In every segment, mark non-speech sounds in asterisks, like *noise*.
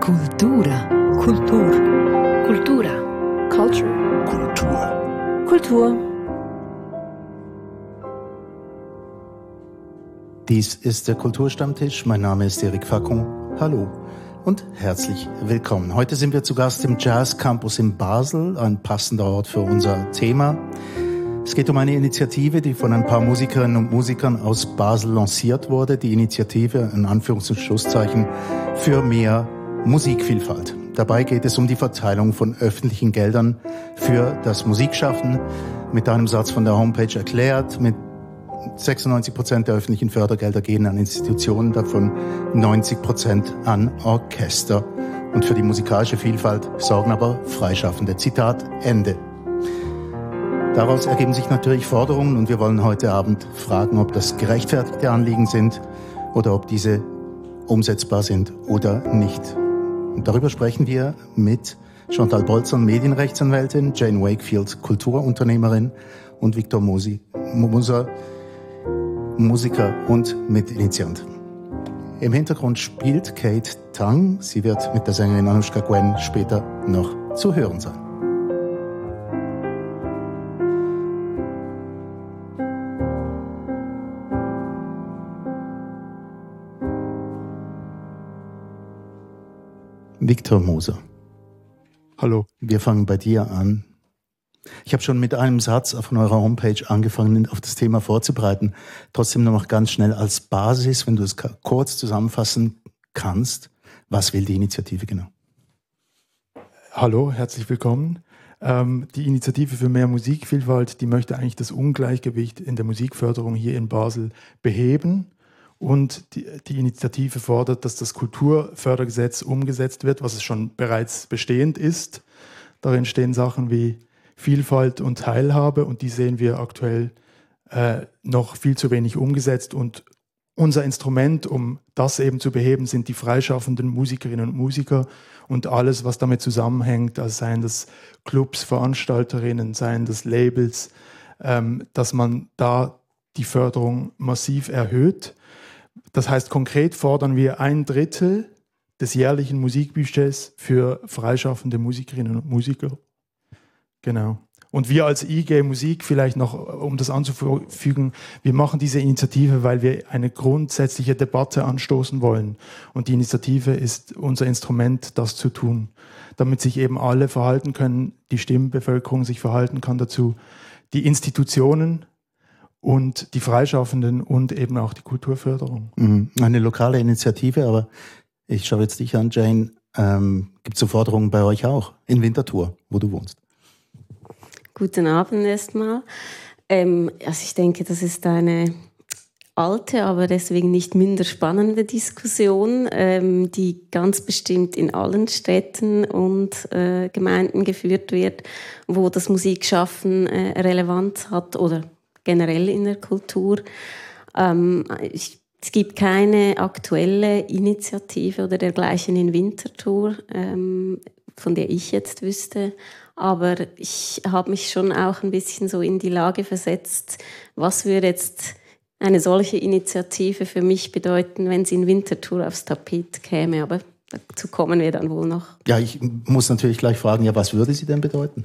Kultura. Kultur. Kultura. Culture. Kultur. Kultur. Dies ist der Kulturstammtisch. Mein Name ist Eric Facon. Hallo und herzlich willkommen. Heute sind wir zu Gast im Jazz Campus in Basel, ein passender Ort für unser Thema. Es geht um eine Initiative, die von ein paar Musikerinnen und Musikern aus Basel lanciert wurde. Die Initiative, in Anführungs- und Schlusszeichen, für mehr Musikvielfalt. Dabei geht es um die Verteilung von öffentlichen Geldern für das Musikschaffen. Mit einem Satz von der Homepage erklärt, mit 96 Prozent der öffentlichen Fördergelder gehen an Institutionen, davon 90 Prozent an Orchester. Und für die musikalische Vielfalt sorgen aber Freischaffende. Zitat Ende. Daraus ergeben sich natürlich Forderungen und wir wollen heute Abend fragen, ob das gerechtfertigte Anliegen sind oder ob diese umsetzbar sind oder nicht. Und darüber sprechen wir mit Chantal Bolzern, Medienrechtsanwältin, Jane Wakefield, Kulturunternehmerin und Viktor Mosi, Moser, Musiker und Mitinitiant. Im Hintergrund spielt Kate Tang. Sie wird mit der Sängerin Anushka Gwen später noch zu hören sein. Viktor Moser. Hallo. Wir fangen bei dir an. Ich habe schon mit einem Satz von eurer Homepage angefangen, auf das Thema vorzubereiten. Trotzdem noch ganz schnell als Basis, wenn du es kurz zusammenfassen kannst, was will die Initiative genau? Hallo, herzlich willkommen. Ähm, die Initiative für mehr Musikvielfalt, die möchte eigentlich das Ungleichgewicht in der Musikförderung hier in Basel beheben und die, die, Initiative fordert, dass das Kulturfördergesetz umgesetzt wird, was es schon bereits bestehend ist. Darin stehen Sachen wie Vielfalt und Teilhabe und die sehen wir aktuell äh, noch viel zu wenig umgesetzt. Und unser Instrument, um das eben zu beheben, sind die freischaffenden Musikerinnen und Musiker und alles, was damit zusammenhängt, also seien das Clubs, Veranstalterinnen, seien das Labels, ähm, dass man da die Förderung massiv erhöht das heißt, konkret fordern wir ein Drittel des jährlichen Musikbudgets für freischaffende Musikerinnen und Musiker. Genau. Und wir als IG Musik, vielleicht noch, um das anzufügen, wir machen diese Initiative, weil wir eine grundsätzliche Debatte anstoßen wollen. Und die Initiative ist unser Instrument, das zu tun, damit sich eben alle verhalten können, die Stimmbevölkerung sich verhalten kann dazu, die Institutionen und die Freischaffenden und eben auch die Kulturförderung. Mhm. Eine lokale Initiative, aber ich schaue jetzt dich an, Jane. Ähm, Gibt es so Forderungen bei euch auch in Winterthur, wo du wohnst? Guten Abend erstmal. Ähm, also ich denke, das ist eine alte, aber deswegen nicht minder spannende Diskussion, ähm, die ganz bestimmt in allen Städten und äh, Gemeinden geführt wird, wo das Musikschaffen äh, Relevanz hat oder generell in der Kultur. Ähm, ich, es gibt keine aktuelle Initiative oder dergleichen in Winterthur, ähm, von der ich jetzt wüsste. Aber ich habe mich schon auch ein bisschen so in die Lage versetzt, was würde jetzt eine solche Initiative für mich bedeuten, wenn sie in Winterthur aufs Tapet käme. Aber dazu kommen wir dann wohl noch. Ja, ich muss natürlich gleich fragen, ja, was würde sie denn bedeuten?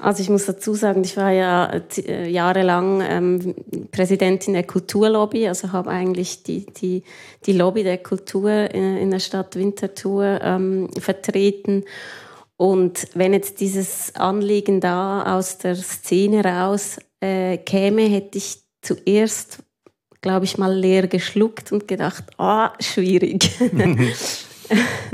Also ich muss dazu sagen, ich war ja äh, jahrelang ähm, Präsidentin der Kulturlobby, also habe eigentlich die, die, die Lobby der Kultur in, in der Stadt Winterthur ähm, vertreten. Und wenn jetzt dieses Anliegen da aus der Szene raus äh, käme, hätte ich zuerst, glaube ich, mal leer geschluckt und gedacht, ah, schwierig. *laughs* *laughs*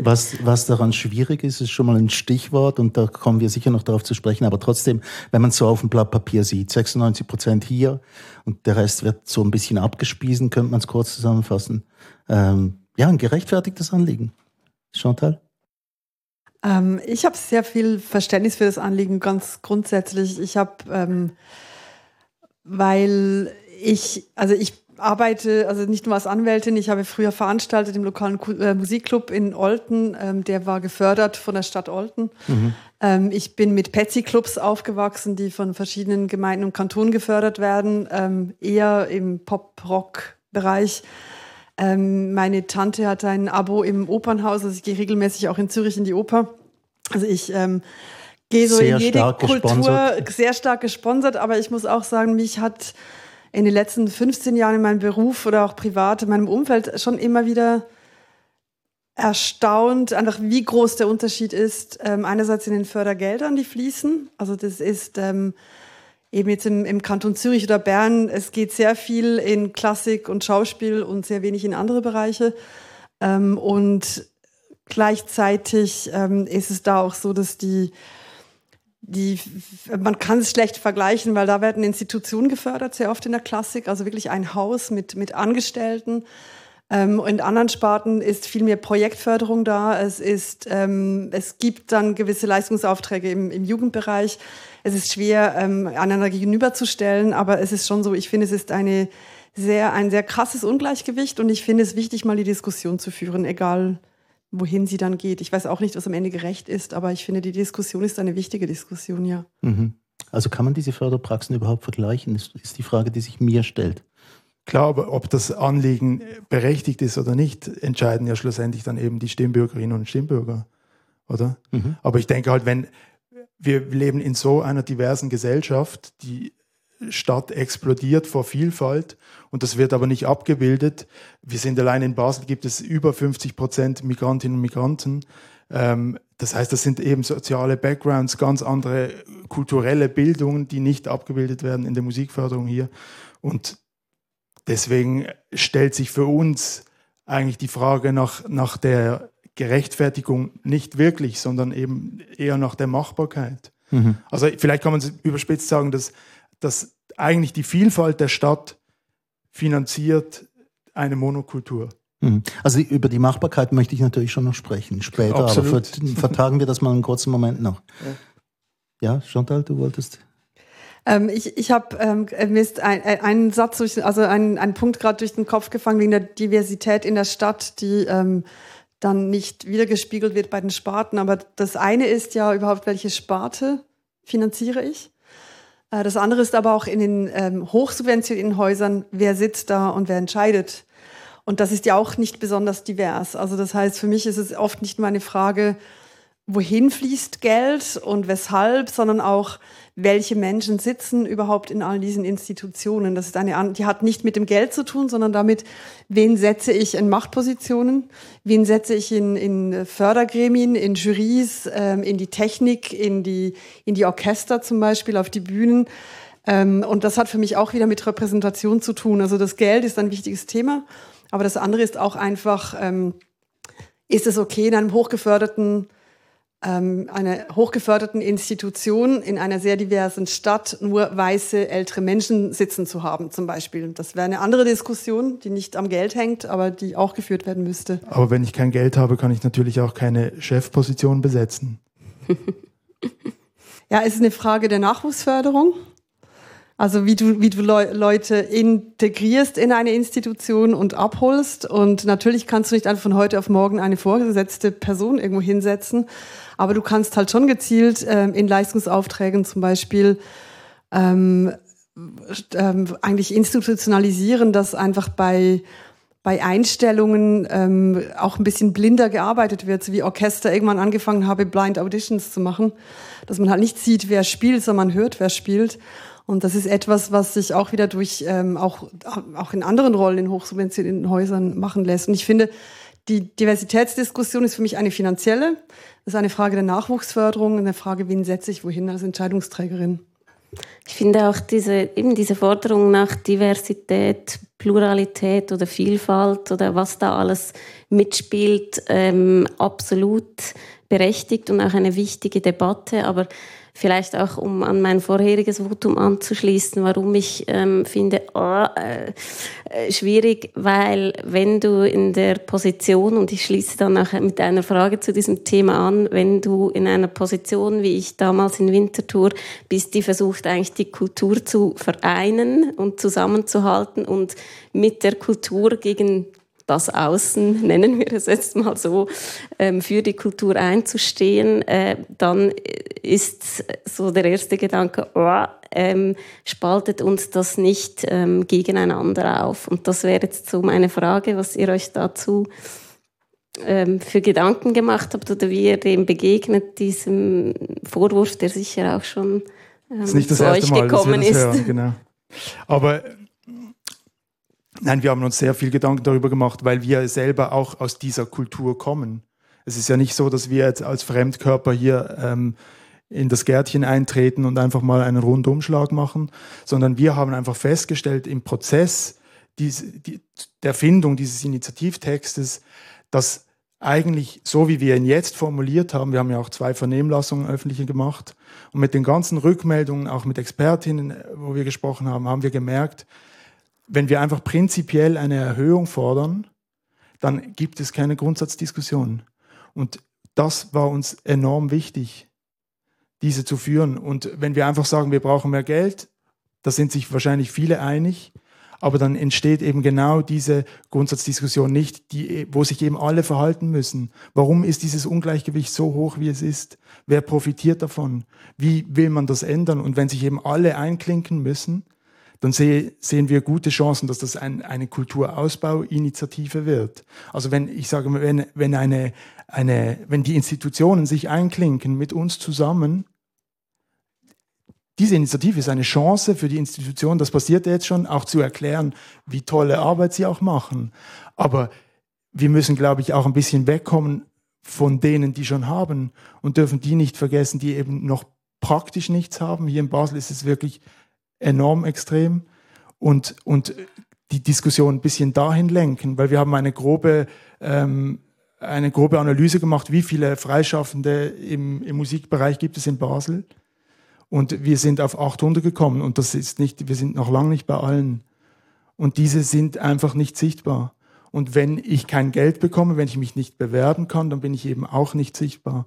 Was, was daran schwierig ist, ist schon mal ein Stichwort und da kommen wir sicher noch darauf zu sprechen. Aber trotzdem, wenn man es so auf dem Blatt Papier sieht, 96 Prozent hier und der Rest wird so ein bisschen abgespiesen, könnte man es kurz zusammenfassen. Ähm, ja, ein gerechtfertigtes Anliegen. Chantal? Ähm, ich habe sehr viel Verständnis für das Anliegen, ganz grundsätzlich. Ich habe, ähm, weil ich, also ich arbeite, also nicht nur als Anwältin, ich habe früher veranstaltet im lokalen äh, Musikclub in Olten, ähm, der war gefördert von der Stadt Olten. Mhm. Ähm, ich bin mit Petsy-Clubs aufgewachsen, die von verschiedenen Gemeinden und Kantonen gefördert werden, ähm, eher im Pop-Rock-Bereich. Ähm, meine Tante hat ein Abo im Opernhaus, also ich gehe regelmäßig auch in Zürich in die Oper. Also ich ähm, gehe so sehr in jede Kultur gesponsert. sehr stark gesponsert, aber ich muss auch sagen, mich hat in den letzten 15 Jahren in meinem Beruf oder auch privat in meinem Umfeld schon immer wieder erstaunt, einfach wie groß der Unterschied ist. Ähm, einerseits in den Fördergeldern, die fließen. Also das ist ähm, eben jetzt im, im Kanton Zürich oder Bern, es geht sehr viel in Klassik und Schauspiel und sehr wenig in andere Bereiche. Ähm, und gleichzeitig ähm, ist es da auch so, dass die die, man kann es schlecht vergleichen, weil da werden Institutionen gefördert, sehr oft in der Klassik, also wirklich ein Haus mit, mit Angestellten. Ähm, in anderen Sparten ist viel mehr Projektförderung da. Es, ist, ähm, es gibt dann gewisse Leistungsaufträge im, im Jugendbereich. Es ist schwer, ähm, einander gegenüberzustellen, aber es ist schon so, ich finde, es ist eine sehr, ein sehr krasses Ungleichgewicht und ich finde es wichtig, mal die Diskussion zu führen, egal wohin sie dann geht. Ich weiß auch nicht, was am Ende gerecht ist, aber ich finde, die Diskussion ist eine wichtige Diskussion, ja. Mhm. Also kann man diese Förderpraxen überhaupt vergleichen, ist, ist die Frage, die sich mir stellt. Klar, aber ob das Anliegen berechtigt ist oder nicht, entscheiden ja schlussendlich dann eben die Stimmbürgerinnen und Stimmbürger, oder? Mhm. Aber ich denke halt, wenn wir leben in so einer diversen Gesellschaft, die Stadt explodiert vor Vielfalt und das wird aber nicht abgebildet. Wir sind allein in Basel, gibt es über 50 Prozent Migrantinnen und Migranten. Ähm, das heißt, das sind eben soziale Backgrounds, ganz andere kulturelle Bildungen, die nicht abgebildet werden in der Musikförderung hier. Und deswegen stellt sich für uns eigentlich die Frage nach, nach der Gerechtfertigung nicht wirklich, sondern eben eher nach der Machbarkeit. Mhm. Also vielleicht kann man es überspitzt sagen, dass dass eigentlich die Vielfalt der Stadt finanziert eine Monokultur. Mhm. Also über die Machbarkeit möchte ich natürlich schon noch sprechen, später, Absolut. aber *laughs* vertagen wir das mal einen kurzen Moment noch. Ja, ja Chantal, du wolltest. Ähm, ich ich habe ähm, mir ist ein, ein Satz, durch, also ein, ein Punkt gerade durch den Kopf gefangen wegen der Diversität in der Stadt, die ähm, dann nicht wiedergespiegelt wird bei den Sparten. Aber das eine ist ja überhaupt, welche Sparte finanziere ich? Äh, das andere ist aber auch in den ähm, hochsubventionierten Häusern, wer sitzt da und wer entscheidet. Und das ist ja auch nicht besonders divers. Also das heißt, für mich ist es oft nicht mal eine Frage, wohin fließt Geld und weshalb, sondern auch, welche Menschen sitzen überhaupt in all diesen Institutionen. Das ist eine, die hat nicht mit dem Geld zu tun, sondern damit, wen setze ich in Machtpositionen, wen setze ich in, in Fördergremien, in Jurys, ähm, in die Technik, in die, in die Orchester zum Beispiel, auf die Bühnen. Ähm, und das hat für mich auch wieder mit Repräsentation zu tun. Also das Geld ist ein wichtiges Thema, aber das andere ist auch einfach, ähm, ist es okay in einem hochgeförderten ähm, einer hochgeförderten Institution in einer sehr diversen Stadt nur weiße ältere Menschen sitzen zu haben, zum Beispiel. Das wäre eine andere Diskussion, die nicht am Geld hängt, aber die auch geführt werden müsste. Aber wenn ich kein Geld habe, kann ich natürlich auch keine Chefposition besetzen. *laughs* ja, es ist eine Frage der Nachwuchsförderung. Also wie du, wie du Le Leute integrierst in eine Institution und abholst. Und natürlich kannst du nicht einfach von heute auf morgen eine vorgesetzte Person irgendwo hinsetzen. Aber du kannst halt schon gezielt ähm, in Leistungsaufträgen zum Beispiel ähm, ähm, eigentlich institutionalisieren, dass einfach bei bei Einstellungen ähm, auch ein bisschen blinder gearbeitet wird, so wie Orchester irgendwann angefangen habe, Blind Auditions zu machen, dass man halt nicht sieht, wer spielt, sondern man hört, wer spielt. Und das ist etwas, was sich auch wieder durch ähm, auch, auch in anderen Rollen in hochsubventionierten Häusern machen lässt. Und ich finde, die Diversitätsdiskussion ist für mich eine finanzielle. Das ist eine Frage der Nachwuchsförderung, eine Frage, wen setze ich wohin als Entscheidungsträgerin. Ich finde auch diese, eben diese Forderung nach Diversität, Pluralität oder Vielfalt oder was da alles mitspielt, ähm, absolut berechtigt und auch eine wichtige Debatte. Aber vielleicht auch, um an mein vorheriges Votum anzuschließen, warum ich ähm, finde, oh, äh, schwierig, weil wenn du in der Position, und ich schließe dann nachher mit einer Frage zu diesem Thema an, wenn du in einer Position, wie ich damals in Winterthur, bist, die versucht eigentlich die Kultur zu vereinen und zusammenzuhalten und mit der Kultur gegen das Außen, *laughs* nennen wir es jetzt mal so, ähm, für die Kultur einzustehen, äh, dann ist so der erste Gedanke, oh, ähm, spaltet uns das nicht ähm, gegeneinander auf? Und das wäre jetzt so meine Frage, was ihr euch dazu ähm, für Gedanken gemacht habt oder wie ihr dem begegnet, diesem Vorwurf, der sicher auch schon ähm, das ist nicht das erste Mal, gekommen ist. Hören, genau. Aber nein, wir haben uns sehr viel Gedanken darüber gemacht, weil wir selber auch aus dieser Kultur kommen. Es ist ja nicht so, dass wir jetzt als Fremdkörper hier ähm, in das Gärtchen eintreten und einfach mal einen Rundumschlag machen, sondern wir haben einfach festgestellt im Prozess dies, die, der Findung dieses Initiativtextes, dass eigentlich so, wie wir ihn jetzt formuliert haben, wir haben ja auch zwei Vernehmlassungen öffentlich gemacht und mit den ganzen Rückmeldungen, auch mit Expertinnen, wo wir gesprochen haben, haben wir gemerkt, wenn wir einfach prinzipiell eine Erhöhung fordern, dann gibt es keine Grundsatzdiskussion. Und das war uns enorm wichtig, diese zu führen. Und wenn wir einfach sagen, wir brauchen mehr Geld, da sind sich wahrscheinlich viele einig, aber dann entsteht eben genau diese Grundsatzdiskussion nicht, die, wo sich eben alle verhalten müssen. Warum ist dieses Ungleichgewicht so hoch, wie es ist? Wer profitiert davon? Wie will man das ändern? Und wenn sich eben alle einklinken müssen, dann sehe, sehen wir gute Chancen, dass das ein, eine Kulturausbauinitiative wird. Also wenn ich sage, wenn, wenn eine, eine, wenn die Institutionen sich einklinken mit uns zusammen, diese Initiative ist eine Chance für die Institution, das passiert jetzt schon, auch zu erklären, wie tolle Arbeit sie auch machen. Aber wir müssen, glaube ich, auch ein bisschen wegkommen von denen, die schon haben und dürfen die nicht vergessen, die eben noch praktisch nichts haben. Hier in Basel ist es wirklich enorm extrem und, und die Diskussion ein bisschen dahin lenken, weil wir haben eine grobe, ähm, eine grobe Analyse gemacht, wie viele Freischaffende im, im Musikbereich gibt es in Basel und wir sind auf 800 gekommen und das ist nicht, wir sind noch lange nicht bei allen. Und diese sind einfach nicht sichtbar. Und wenn ich kein Geld bekomme, wenn ich mich nicht bewerben kann, dann bin ich eben auch nicht sichtbar.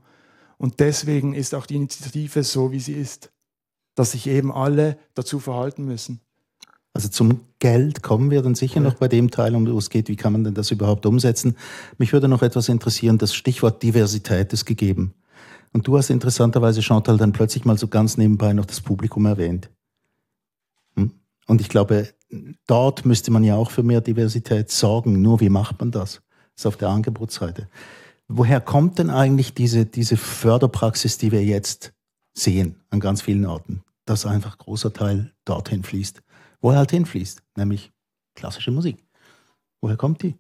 Und deswegen ist auch die Initiative so, wie sie ist, dass sich eben alle dazu verhalten müssen. Also zum Geld kommen wir dann sicher ja. noch bei dem Teil, um es geht, wie kann man denn das überhaupt umsetzen. Mich würde noch etwas interessieren, das Stichwort Diversität ist gegeben. Und du hast interessanterweise, Chantal, dann plötzlich mal so ganz nebenbei noch das Publikum erwähnt. Hm? Und ich glaube, dort müsste man ja auch für mehr Diversität sorgen. Nur wie macht man das? Das ist auf der Angebotsseite. Woher kommt denn eigentlich diese, diese Förderpraxis, die wir jetzt sehen an ganz vielen Orten, dass einfach großer Teil dorthin fließt? Woher halt hinfließt, nämlich klassische Musik. Woher kommt die?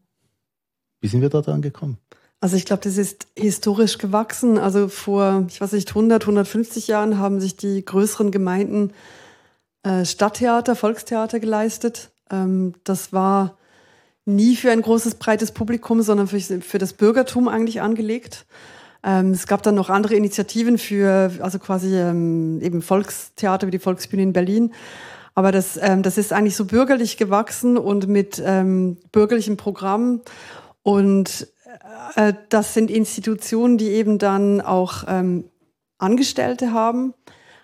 Wie sind wir dort angekommen? Also ich glaube, das ist historisch gewachsen. Also vor, ich weiß nicht, 100, 150 Jahren haben sich die größeren Gemeinden äh, Stadttheater, Volkstheater geleistet. Ähm, das war nie für ein großes, breites Publikum, sondern für, für das Bürgertum eigentlich angelegt. Ähm, es gab dann noch andere Initiativen für, also quasi ähm, eben Volkstheater wie die Volksbühne in Berlin. Aber das, ähm, das ist eigentlich so bürgerlich gewachsen und mit ähm, bürgerlichem Programm. Und äh, das sind Institutionen, die eben dann auch ähm, Angestellte haben.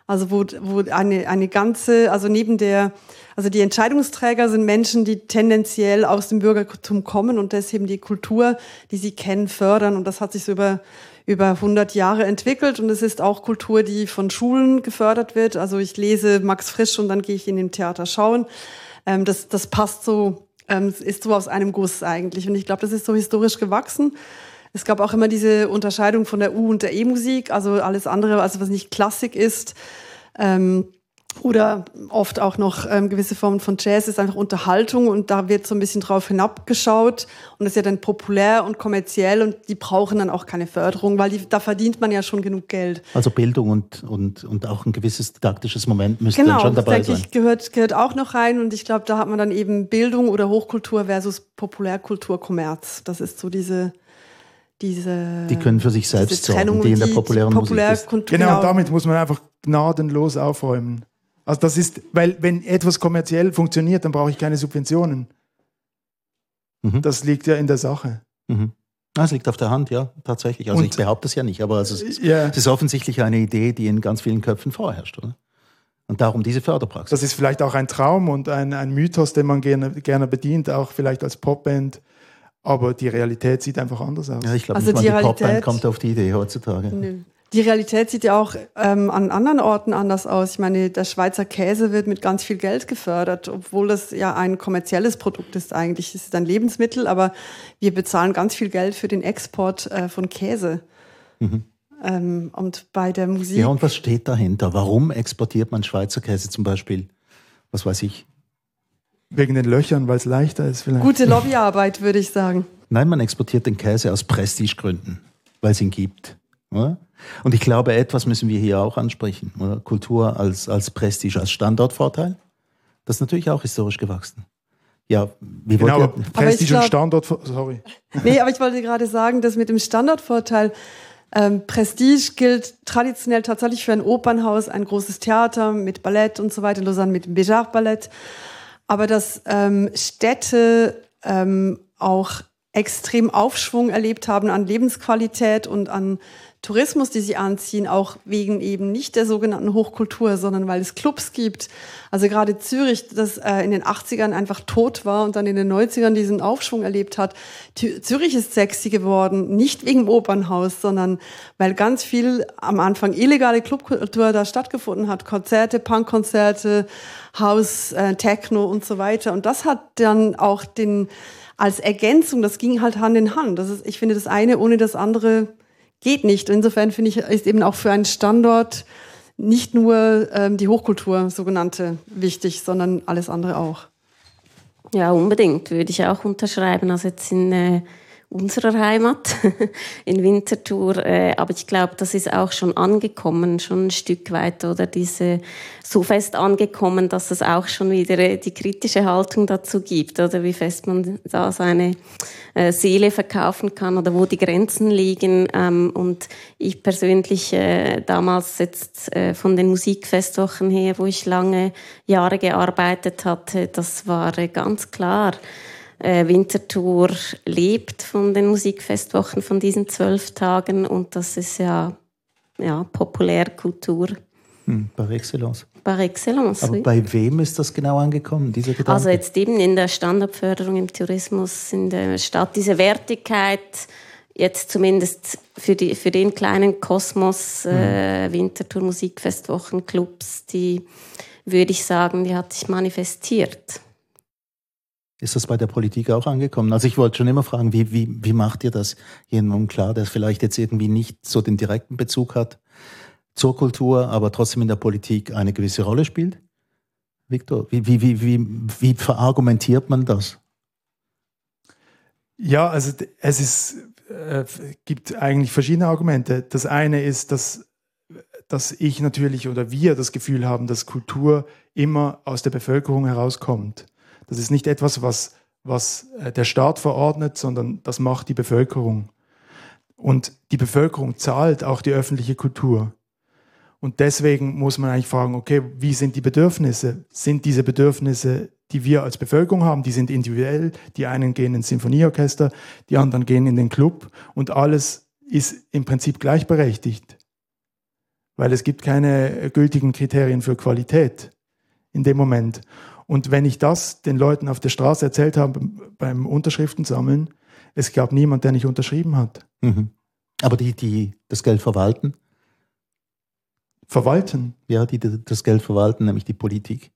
Also wo, wo eine, eine ganze, also neben der, also die Entscheidungsträger sind Menschen, die tendenziell aus dem Bürgertum kommen und deswegen die Kultur, die sie kennen, fördern. Und das hat sich so über, über 100 Jahre entwickelt. Und es ist auch Kultur, die von Schulen gefördert wird. Also ich lese Max Frisch und dann gehe ich in den Theater schauen. Ähm, das, das passt so ähm, ist so aus einem Guss eigentlich. Und ich glaube, das ist so historisch gewachsen. Es gab auch immer diese Unterscheidung von der U- und der E-Musik, also alles andere, also was nicht Klassik ist. Ähm, oder oft auch noch ähm, gewisse Formen von Jazz ist einfach Unterhaltung und da wird so ein bisschen drauf hinabgeschaut und das ist ja dann populär und kommerziell und die brauchen dann auch keine Förderung, weil die, da verdient man ja schon genug Geld. Also Bildung und, und, und auch ein gewisses didaktisches Moment müsste genau, dann schon dabei sein. Genau, ich gehört, gehört auch noch rein und ich glaube, da hat man dann eben Bildung oder Hochkultur versus Populärkultur, Kommerz. Das ist so diese diese die können für sich selbst sorgen, die in der populären Populär Musik ist. Genau, genau, damit muss man einfach gnadenlos aufräumen. Also das ist, weil wenn etwas kommerziell funktioniert, dann brauche ich keine Subventionen. Mhm. Das liegt ja in der Sache. Mhm. Das liegt auf der Hand, ja, tatsächlich. Also Und, ich behaupte es ja nicht, aber es ist, ja. es ist offensichtlich eine Idee, die in ganz vielen Köpfen vorherrscht, oder? Und darum diese Förderpraxis. Das ist vielleicht auch ein Traum und ein, ein Mythos, den man gerne, gerne bedient, auch vielleicht als Popband. aber die Realität sieht einfach anders aus. Ja, ich glaube, also nicht die, mal die Popband kommt auf die Idee heutzutage. Nö. Die Realität sieht ja auch ähm, an anderen Orten anders aus. Ich meine, der Schweizer Käse wird mit ganz viel Geld gefördert, obwohl das ja ein kommerzielles Produkt ist eigentlich. Es ist ein Lebensmittel, aber wir bezahlen ganz viel Geld für den Export äh, von Käse. Mhm. Ähm, und bei der Musik. Ja, und was steht dahinter? Warum exportiert man Schweizer Käse zum Beispiel? Was weiß ich? Wegen den Löchern, weil es leichter ist vielleicht. Gute Lobbyarbeit, würde ich sagen. Nein, man exportiert den Käse aus Prestigegründen, weil es ihn gibt. Oder? Und ich glaube, etwas müssen wir hier auch ansprechen. Oder? Kultur als, als Prestige, als Standortvorteil. Das ist natürlich auch historisch gewachsen. Ja, wie genau, wollt ihr? Prestige glaub, und Standort, sorry. *laughs* Nee, aber ich wollte gerade sagen, dass mit dem Standortvorteil, ähm, Prestige gilt traditionell tatsächlich für ein Opernhaus, ein großes Theater mit Ballett und so weiter, in Lausanne mit dem Béjart Ballett. Aber dass ähm, Städte ähm, auch extrem Aufschwung erlebt haben an Lebensqualität und an Tourismus, die sie anziehen, auch wegen eben nicht der sogenannten Hochkultur, sondern weil es Clubs gibt. Also gerade Zürich, das äh, in den 80ern einfach tot war und dann in den 90ern diesen Aufschwung erlebt hat. Zürich ist sexy geworden, nicht wegen dem Opernhaus, sondern weil ganz viel am Anfang illegale Clubkultur da stattgefunden hat. Konzerte, Punkkonzerte, House, äh, Techno und so weiter. Und das hat dann auch den als Ergänzung, das ging halt Hand in Hand. Das ist, ich finde, das eine ohne das andere geht nicht. Insofern finde ich, ist eben auch für einen Standort nicht nur ähm, die Hochkultur sogenannte wichtig, sondern alles andere auch. Ja, unbedingt, würde ich auch unterschreiben. Also jetzt in äh, unserer Heimat, *laughs* in Winterthur. Äh, aber ich glaube, das ist auch schon angekommen, schon ein Stück weit, oder diese so fest angekommen, dass es auch schon wieder äh, die kritische Haltung dazu gibt, oder wie fest man da seine äh, Seele verkaufen kann oder wo die Grenzen liegen. Ähm, und ich persönlich damals jetzt von den Musikfestwochen her, wo ich lange Jahre gearbeitet hatte, das war ganz klar äh, Winterthur lebt von den Musikfestwochen, von diesen zwölf Tagen. Und das ist ja, ja Populärkultur. Hm, par excellence. Par excellence. Aber oui. bei wem ist das genau angekommen, dieser Gedanke? Also jetzt eben in der Standardförderung im Tourismus in der Stadt, diese Wertigkeit, jetzt zumindest für, die, für den kleinen Kosmos äh, hm. Winterthur Musikfestwochen Clubs, die würde ich sagen, die hat sich manifestiert. Ist das bei der Politik auch angekommen? Also ich wollte schon immer fragen, wie, wie, wie macht ihr das jemandem klar, der vielleicht jetzt irgendwie nicht so den direkten Bezug hat zur Kultur, aber trotzdem in der Politik eine gewisse Rolle spielt? Victor, wie, wie, wie, wie, wie verargumentiert man das? Ja, also es ist, äh, gibt eigentlich verschiedene Argumente. Das eine ist, dass, dass ich natürlich oder wir das Gefühl haben, dass Kultur immer aus der Bevölkerung herauskommt. Das ist nicht etwas, was, was äh, der Staat verordnet, sondern das macht die Bevölkerung. Und die Bevölkerung zahlt auch die öffentliche Kultur. Und deswegen muss man eigentlich fragen, okay, wie sind die Bedürfnisse? Sind diese Bedürfnisse, die wir als Bevölkerung haben, die sind individuell. Die einen gehen ins Sinfonieorchester, die anderen gehen in den Club und alles ist im Prinzip gleichberechtigt. Weil es gibt keine gültigen Kriterien für Qualität in dem Moment. Und wenn ich das den Leuten auf der Straße erzählt habe beim Unterschriften sammeln, es gab niemand, der nicht unterschrieben hat. Mhm. Aber die, die das Geld verwalten? Verwalten? Ja, die das Geld verwalten, nämlich die Politik.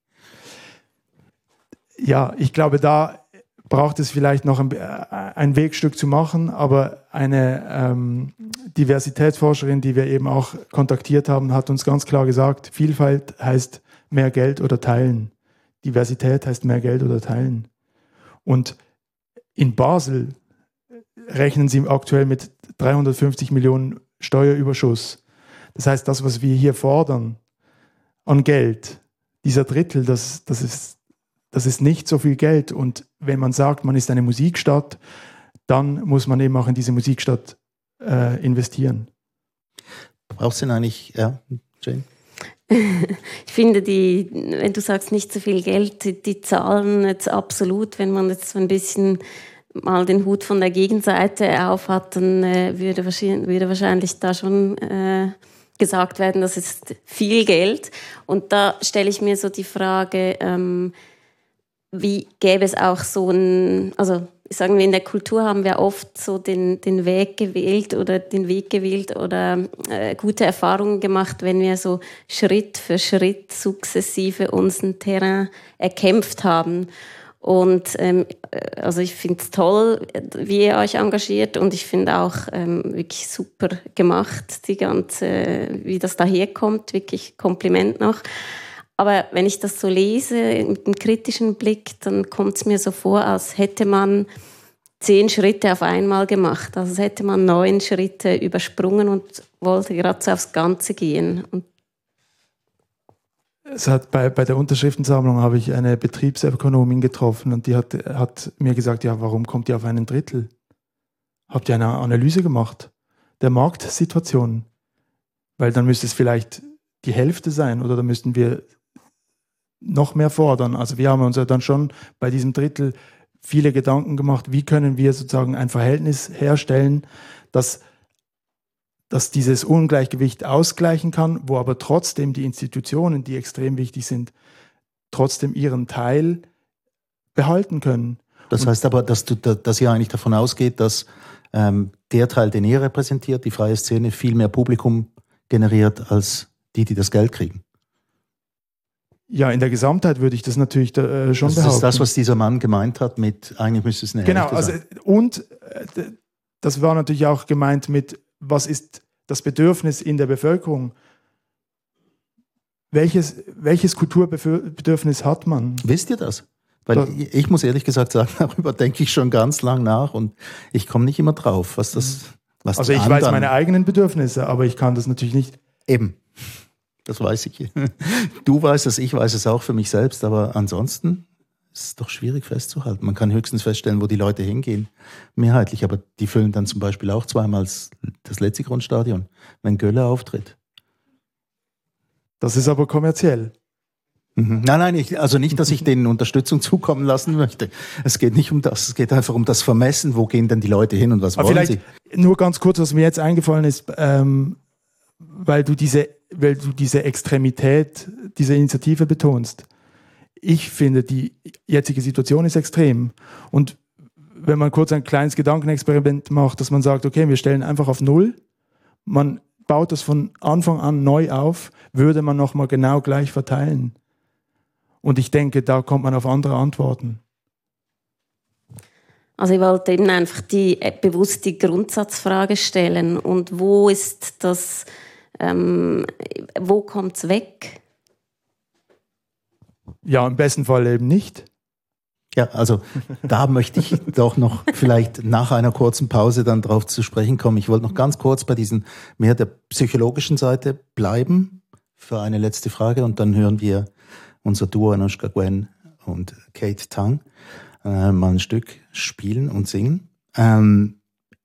Ja, ich glaube, da braucht es vielleicht noch ein, ein Wegstück zu machen, aber eine ähm, Diversitätsforscherin, die wir eben auch kontaktiert haben, hat uns ganz klar gesagt, Vielfalt heißt mehr Geld oder teilen. Diversität heißt mehr Geld oder teilen. Und in Basel rechnen sie aktuell mit 350 Millionen Steuerüberschuss. Das heißt, das, was wir hier fordern an Geld, dieser Drittel, das, das, ist, das ist nicht so viel Geld. Und wenn man sagt, man ist eine Musikstadt, dann muss man eben auch in diese Musikstadt äh, investieren. Brauchst du denn eigentlich, ja, Jane? *laughs* ich finde die, wenn du sagst, nicht so viel Geld, die, die Zahlen jetzt absolut, wenn man jetzt so ein bisschen mal den Hut von der Gegenseite auf hat, dann äh, würde, wahrscheinlich, würde wahrscheinlich da schon äh, gesagt werden, das ist viel Geld. Und da stelle ich mir so die Frage, ähm, wie gäbe es auch so ein, also sagen wir, in der Kultur haben wir oft so den, den Weg gewählt oder den Weg gewählt oder äh, gute Erfahrungen gemacht, wenn wir so Schritt für Schritt sukzessive unseren Terrain erkämpft haben. Und ähm, äh, also ich finde es toll, wie ihr euch engagiert und ich finde auch ähm, wirklich super gemacht, die ganze, wie das daherkommt, wirklich Kompliment noch. Aber wenn ich das so lese mit einem kritischen Blick, dann kommt es mir so vor, als hätte man zehn Schritte auf einmal gemacht. Also als hätte man neun Schritte übersprungen und wollte gerade so aufs Ganze gehen. Und es hat bei, bei der Unterschriftensammlung habe ich eine Betriebsökonomin getroffen und die hat, hat mir gesagt, ja, warum kommt ihr auf einen Drittel? Habt ihr eine Analyse gemacht der Marktsituation? Weil dann müsste es vielleicht die Hälfte sein oder dann müssten wir noch mehr fordern. Also wir haben uns ja dann schon bei diesem Drittel viele Gedanken gemacht, wie können wir sozusagen ein Verhältnis herstellen, dass, dass dieses Ungleichgewicht ausgleichen kann, wo aber trotzdem die Institutionen, die extrem wichtig sind, trotzdem ihren Teil behalten können. Das heißt aber, dass, du, dass ihr eigentlich davon ausgeht, dass ähm, der Teil, den ihr repräsentiert, die freie Szene, viel mehr Publikum generiert als die, die das Geld kriegen. Ja, in der Gesamtheit würde ich das natürlich äh, schon das behaupten. Das ist das, was dieser Mann gemeint hat mit, eigentlich müsste es eine Genau, also, und äh, das war natürlich auch gemeint mit, was ist das Bedürfnis in der Bevölkerung? Welches, welches Kulturbedürfnis hat man? Wisst ihr das? Weil das, ich muss ehrlich gesagt sagen, *laughs* darüber denke ich schon ganz lang nach und ich komme nicht immer drauf, was das. Was also ich weiß meine eigenen Bedürfnisse, aber ich kann das natürlich nicht. Eben. Das weiß ich. *laughs* Du weißt es, ich weiß es auch für mich selbst, aber ansonsten ist es doch schwierig festzuhalten. Man kann höchstens feststellen, wo die Leute hingehen, mehrheitlich, aber die füllen dann zum Beispiel auch zweimal das letzte Grundstadion, wenn Gölle auftritt. Das ist aber kommerziell. Mhm. Nein, nein, ich, also nicht, dass ich denen Unterstützung *laughs* zukommen lassen möchte. Es geht nicht um das, es geht einfach um das Vermessen, wo gehen denn die Leute hin und was aber wollen sie. Nur ganz kurz, was mir jetzt eingefallen ist, ähm, weil du diese weil du diese Extremität dieser Initiative betonst. Ich finde, die jetzige Situation ist extrem. Und wenn man kurz ein kleines Gedankenexperiment macht, dass man sagt, okay, wir stellen einfach auf Null, man baut das von Anfang an neu auf, würde man nochmal genau gleich verteilen. Und ich denke, da kommt man auf andere Antworten. Also ich wollte eben einfach die äh, bewusst die Grundsatzfrage stellen und wo ist das ähm, wo kommt es weg? Ja, im besten Fall eben nicht. Ja, also da möchte ich doch noch vielleicht nach einer kurzen Pause dann drauf zu sprechen kommen. Ich wollte noch ganz kurz bei diesen mehr der psychologischen Seite bleiben für eine letzte Frage und dann hören wir unser Duo Anushka Gwen und Kate Tang äh, mal ein Stück spielen und singen. Ähm,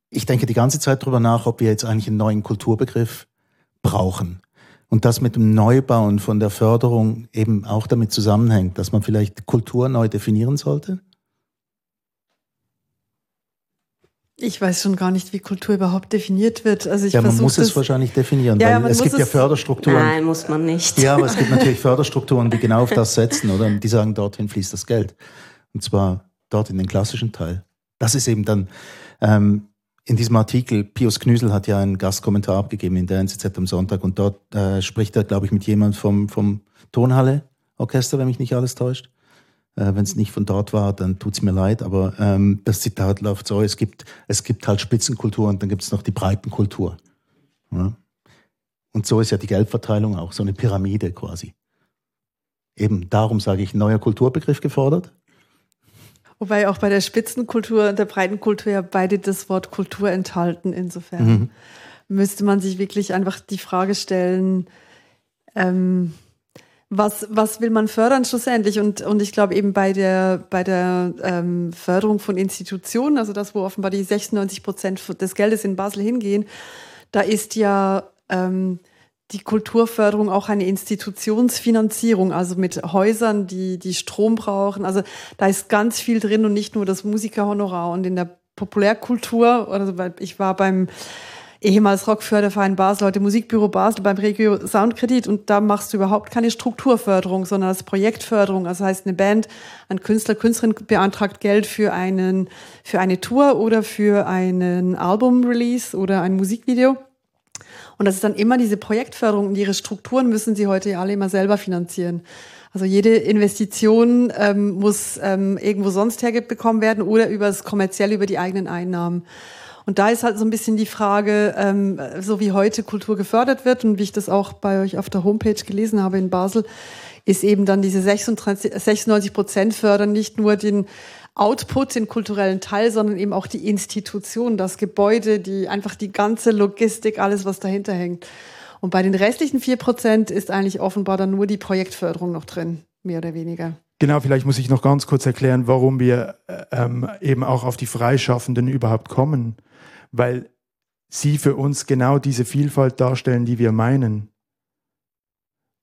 ich denke die ganze Zeit darüber nach, ob wir jetzt eigentlich einen neuen Kulturbegriff brauchen. Und das mit dem Neubauen von der Förderung eben auch damit zusammenhängt, dass man vielleicht Kultur neu definieren sollte? Ich weiß schon gar nicht, wie Kultur überhaupt definiert wird. Also ich ja, man muss es wahrscheinlich definieren, ja, weil es gibt ja Förderstrukturen. Nein, muss man nicht. Ja, aber es gibt natürlich Förderstrukturen, die genau auf das setzen, oder? Und die sagen, dorthin fließt das Geld. Und zwar dort in den klassischen Teil. Das ist eben dann ähm, in diesem Artikel, Pius Knüsel hat ja einen Gastkommentar abgegeben in der NZZ am Sonntag und dort äh, spricht er, glaube ich, mit jemand vom, vom Tonhalle-Orchester, wenn mich nicht alles täuscht. Äh, wenn es nicht von dort war, dann tut's mir leid, aber ähm, das Zitat läuft so, es gibt, es gibt halt Spitzenkultur und dann gibt's noch die Breitenkultur. Ja? Und so ist ja die Geldverteilung auch, so eine Pyramide quasi. Eben darum sage ich, neuer Kulturbegriff gefordert. Wobei auch bei der Spitzenkultur und der Breitenkultur ja beide das Wort Kultur enthalten. Insofern mhm. müsste man sich wirklich einfach die Frage stellen, ähm, was, was will man fördern schlussendlich? Und, und ich glaube eben bei der, bei der ähm, Förderung von Institutionen, also das, wo offenbar die 96 Prozent des Geldes in Basel hingehen, da ist ja ähm, die Kulturförderung auch eine Institutionsfinanzierung, also mit Häusern, die, die Strom brauchen. Also da ist ganz viel drin und nicht nur das Musikerhonorar. Und in der Populärkultur, also ich war beim ehemals Rockförderverein Basel, heute Musikbüro Basel beim Regio Soundkredit und da machst du überhaupt keine Strukturförderung, sondern als Projektförderung. Das heißt, eine Band, ein Künstler, Künstlerin beantragt Geld für einen, für eine Tour oder für einen Album-Release oder ein Musikvideo. Und das ist dann immer diese Projektförderung und ihre Strukturen müssen sie heute ja alle immer selber finanzieren. Also jede Investition ähm, muss ähm, irgendwo sonst herbekommen werden oder über das kommerziell über die eigenen Einnahmen. Und da ist halt so ein bisschen die Frage, ähm, so wie heute Kultur gefördert wird und wie ich das auch bei euch auf der Homepage gelesen habe in Basel, ist eben dann diese 36, 96 Prozent fördern nicht nur den Output, den kulturellen Teil, sondern eben auch die Institution, das Gebäude, die einfach die ganze Logistik, alles, was dahinter hängt. Und bei den restlichen vier Prozent ist eigentlich offenbar dann nur die Projektförderung noch drin, mehr oder weniger. Genau, vielleicht muss ich noch ganz kurz erklären, warum wir äh, ähm, eben auch auf die Freischaffenden überhaupt kommen, weil sie für uns genau diese Vielfalt darstellen, die wir meinen.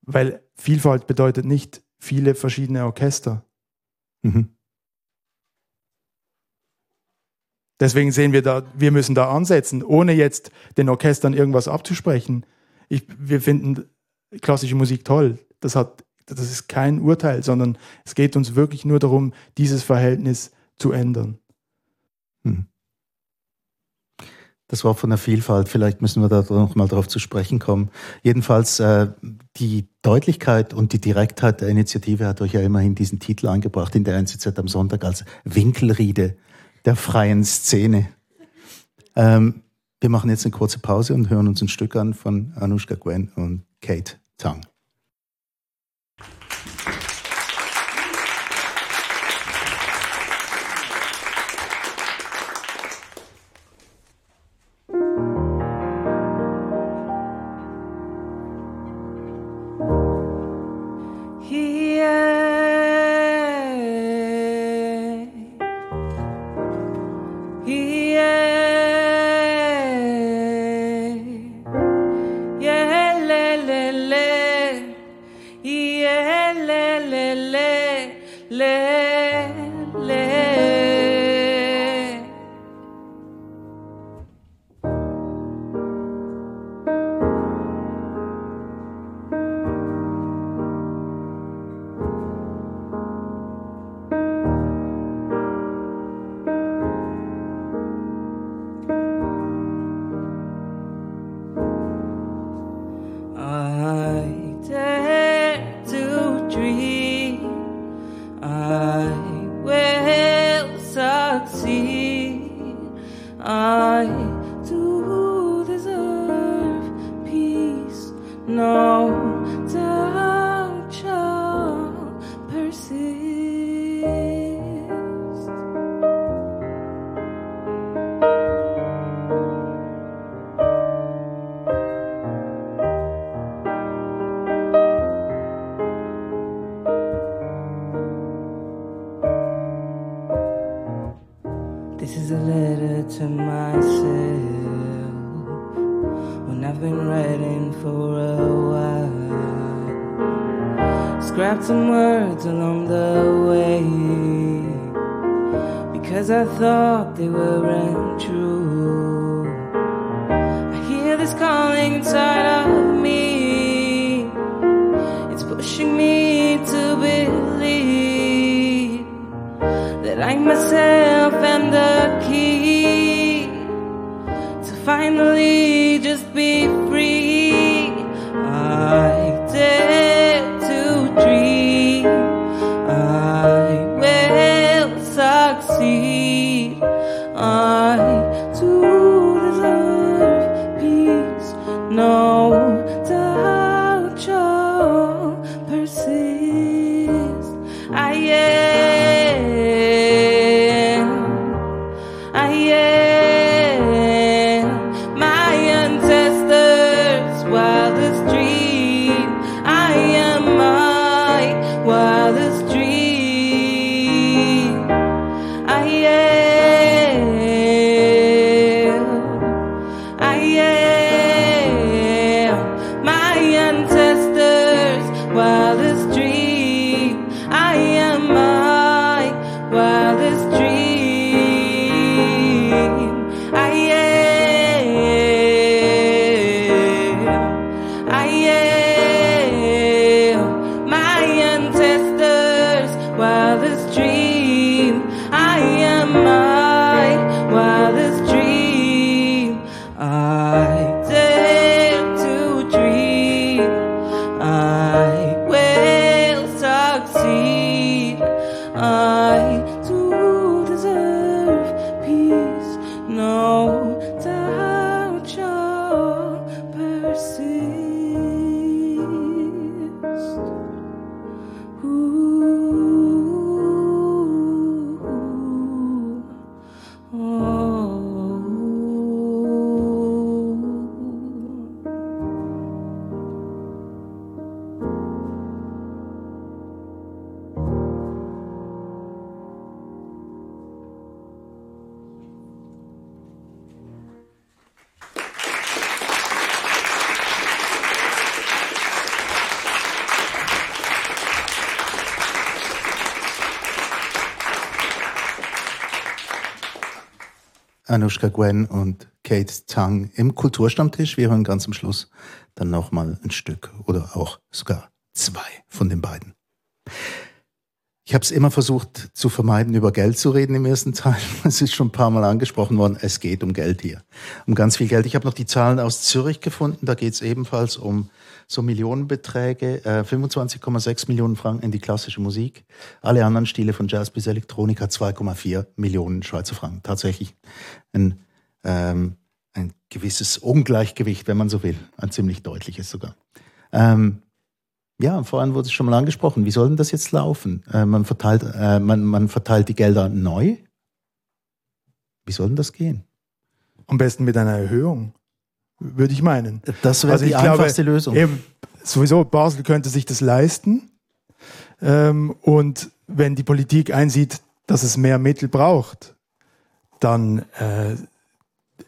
Weil Vielfalt bedeutet nicht viele verschiedene Orchester. Mhm. Deswegen sehen wir da, wir müssen da ansetzen, ohne jetzt den Orchestern irgendwas abzusprechen ich, wir finden klassische Musik toll. Das, hat, das ist kein Urteil, sondern es geht uns wirklich nur darum, dieses Verhältnis zu ändern. Hm. Das war von der Vielfalt. Vielleicht müssen wir da noch mal darauf zu sprechen kommen. Jedenfalls äh, die Deutlichkeit und die Direktheit der Initiative hat euch ja immerhin diesen Titel angebracht in der NZZ am Sonntag als Winkelriede der freien Szene. Ähm, wir machen jetzt eine kurze Pause und hören uns ein Stück an von Anushka Gwen und Kate Tang. to myself when I've been writing for a while. Scrapped some words along the way because I thought they weren't true. I hear this calling inside of me, it's pushing me to believe that I myself am the know. Anushka Gwen und Kate Tang im Kulturstammtisch. Wir hören ganz am Schluss dann nochmal ein Stück oder auch sogar zwei von den beiden. Ich habe es immer versucht zu vermeiden, über Geld zu reden im ersten Teil. *laughs* Es ist schon ein paar Mal angesprochen worden. Es geht um Geld hier, um ganz viel Geld. Ich habe noch die Zahlen aus Zürich gefunden. Da geht es ebenfalls um so Millionenbeträge. Äh, 25,6 Millionen Franken in die klassische Musik. Alle anderen Stile von Jazz bis Elektronika 2,4 Millionen Schweizer Franken. Tatsächlich ein, ähm, ein gewisses Ungleichgewicht, wenn man so will. Ein ziemlich deutliches sogar. Ähm, ja, vorhin wurde es schon mal angesprochen. Wie soll denn das jetzt laufen? Äh, man, verteilt, äh, man, man verteilt die Gelder neu. Wie soll denn das gehen? Am besten mit einer Erhöhung, würde ich meinen. Das wäre Also die glaube, einfachste Lösung. Eben, sowieso, Basel könnte sich das leisten. Ähm, und wenn die Politik einsieht, dass es mehr Mittel braucht, dann, äh,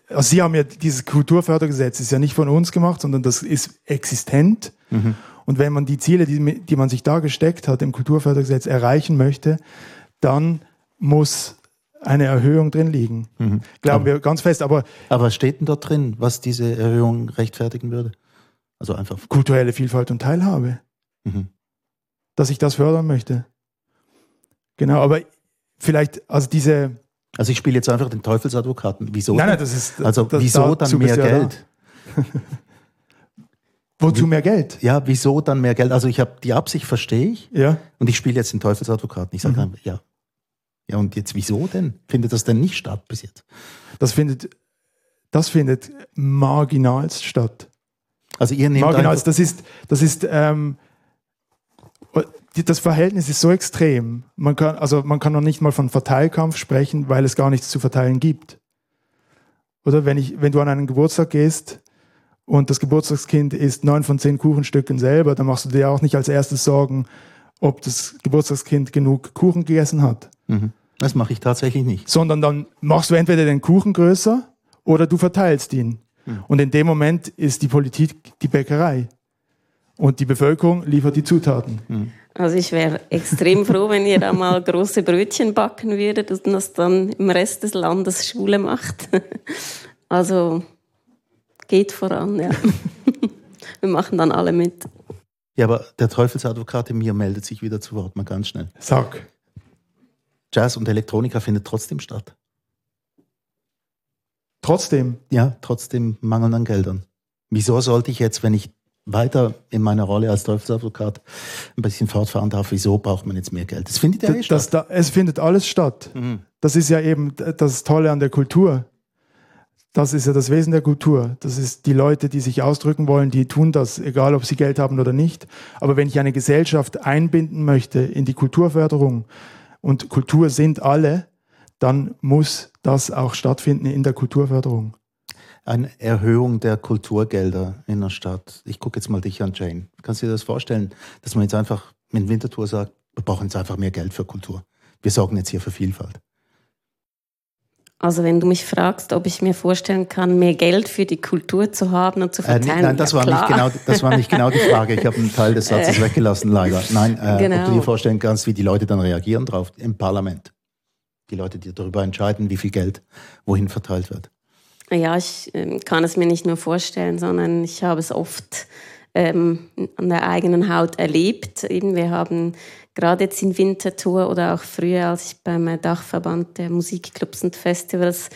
also Sie haben ja dieses Kulturfördergesetz, ist ja nicht von uns gemacht, sondern das ist existent. Mhm. Und wenn man die Ziele, die, die man sich da gesteckt hat im Kulturfördergesetz, erreichen möchte, dann muss eine Erhöhung drin liegen. Mhm. Glauben wir ganz fest. Aber Aber was steht denn dort drin, was diese Erhöhung rechtfertigen würde? Also einfach. kulturelle Vielfalt und Teilhabe. Mhm. dass ich das fördern möchte. Genau, aber vielleicht, also diese. Also ich spiele jetzt einfach den Teufelsadvokaten. Wieso? Nein, nein, das ist. also das, wieso dann mehr ja Geld? Da. *laughs* Wozu mehr Geld? Ja, wieso dann mehr Geld? Also ich habe die Absicht verstehe ich Ja. und ich spiele jetzt den Teufelsadvokaten. Ich sage Mhm. einfach, ja. Ja, und jetzt wieso denn? Findet das denn nicht statt bis jetzt? Das findet, das findet marginalst statt. Also ihr nehmt Marginalst, das ist, das ist, ähm, das Verhältnis ist so extrem. Man kann, also man kann noch nicht mal von Verteilkampf sprechen, weil es gar nichts zu verteilen gibt. Oder wenn ich, wenn du an einen Geburtstag gehst und das Geburtstagskind isst neun von zehn Kuchenstücken selber, dann machst du dir auch nicht als erstes Sorgen, ob das Geburtstagskind genug Kuchen gegessen hat. Mhm. Das mache ich tatsächlich nicht. Sondern dann machst du entweder den Kuchen größer oder du verteilst ihn. Und in dem Moment ist die Politik die Bäckerei. Und die Bevölkerung liefert die Zutaten. Also ich wäre extrem froh, wenn ihr da mal große Brötchen backen würdet und das dann im Rest des Landes Schule macht. *laughs* Also geht voran, ja. *laughs* Wir machen dann alle mit. Ja, aber der Teufelsadvokat in mir meldet sich wieder zu Wort, mal ganz schnell. Sag. Jazz und Elektronika findet trotzdem statt. Trotzdem, Ja, trotzdem Mangel an Geldern. Wieso sollte ich jetzt, wenn ich weiter in meiner Rolle als Teufelsadvokat ein bisschen fortfahren darf, wieso braucht man jetzt mehr Geld? Das findet ja eh das, statt. da, es findet alles statt. Mhm. Das ist ja eben das Tolle an der Kultur. Das ist ja das Wesen der Kultur. Das ist die Leute, die sich ausdrücken wollen, die tun das, egal ob sie Geld haben oder nicht. Aber wenn ich eine Gesellschaft einbinden möchte in die Kulturförderung und Kultur sind alle, dann muss das auch stattfinden in der Kulturförderung. Eine Erhöhung der Kulturgelder in der Stadt. Ich gucke jetzt mal dich an, Jane. Kannst du dir das vorstellen, dass man jetzt einfach mit Winterthur sagt, wir brauchen jetzt einfach mehr Geld für Kultur. Wir sorgen jetzt hier für Vielfalt. Also wenn du mich fragst, ob ich mir vorstellen kann, mehr Geld für die Kultur zu haben und zu Äh, verteilen, nein, das ja, war, nicht genau, das war nicht genau die Frage. Ich habe einen Teil des Satzes weggelassen, leider. Nein, äh, ob Genau. du dir vorstellen kannst, wie die Leute dann reagieren drauf im Parlament. Die Leute, die darüber entscheiden, wie viel Geld wohin verteilt wird. Ja, ich ähm, kann es mir nicht nur vorstellen, sondern ich habe es oft ähm, an der eigenen Haut erlebt. Eben, wir haben gerade jetzt in Winterthur oder auch früher, als ich beim Dachverband der Musikclubs und Festivals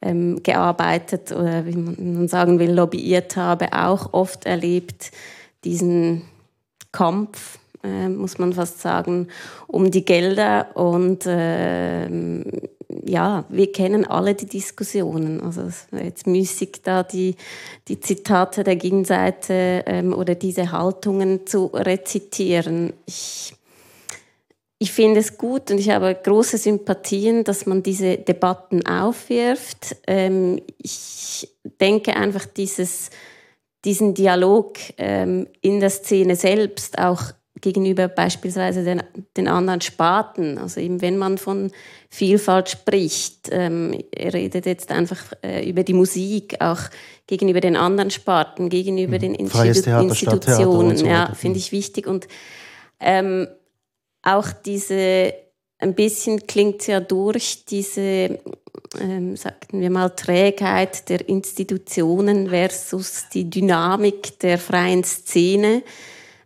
ähm, gearbeitet oder wie man sagen will, lobbyiert habe, auch oft erlebt, diesen Kampf, äh, muss man fast sagen, um die Gelder. Und äh, ja, wir kennen alle die Diskussionen. Also es wäre jetzt müßig, da die, die Zitate der Gegenseite ähm, oder diese Haltungen zu rezitieren. Ich ich finde es gut und ich habe große Sympathien, dass man diese Debatten aufwirft. Ähm, ich denke einfach, dieses, diesen Dialog ähm, in der Szene selbst, auch gegenüber beispielsweise den, den anderen Sparten, also eben wenn man von Vielfalt spricht, ähm, er redet jetzt einfach äh, über die Musik, auch gegenüber den anderen Sparten, gegenüber mhm. den Institu Theater, Institutionen, so ja, finde ich wichtig. Und ähm, auch diese, ein bisschen klingt ja durch, diese, ähm, sagen wir mal, Trägheit der Institutionen versus die Dynamik der freien Szene.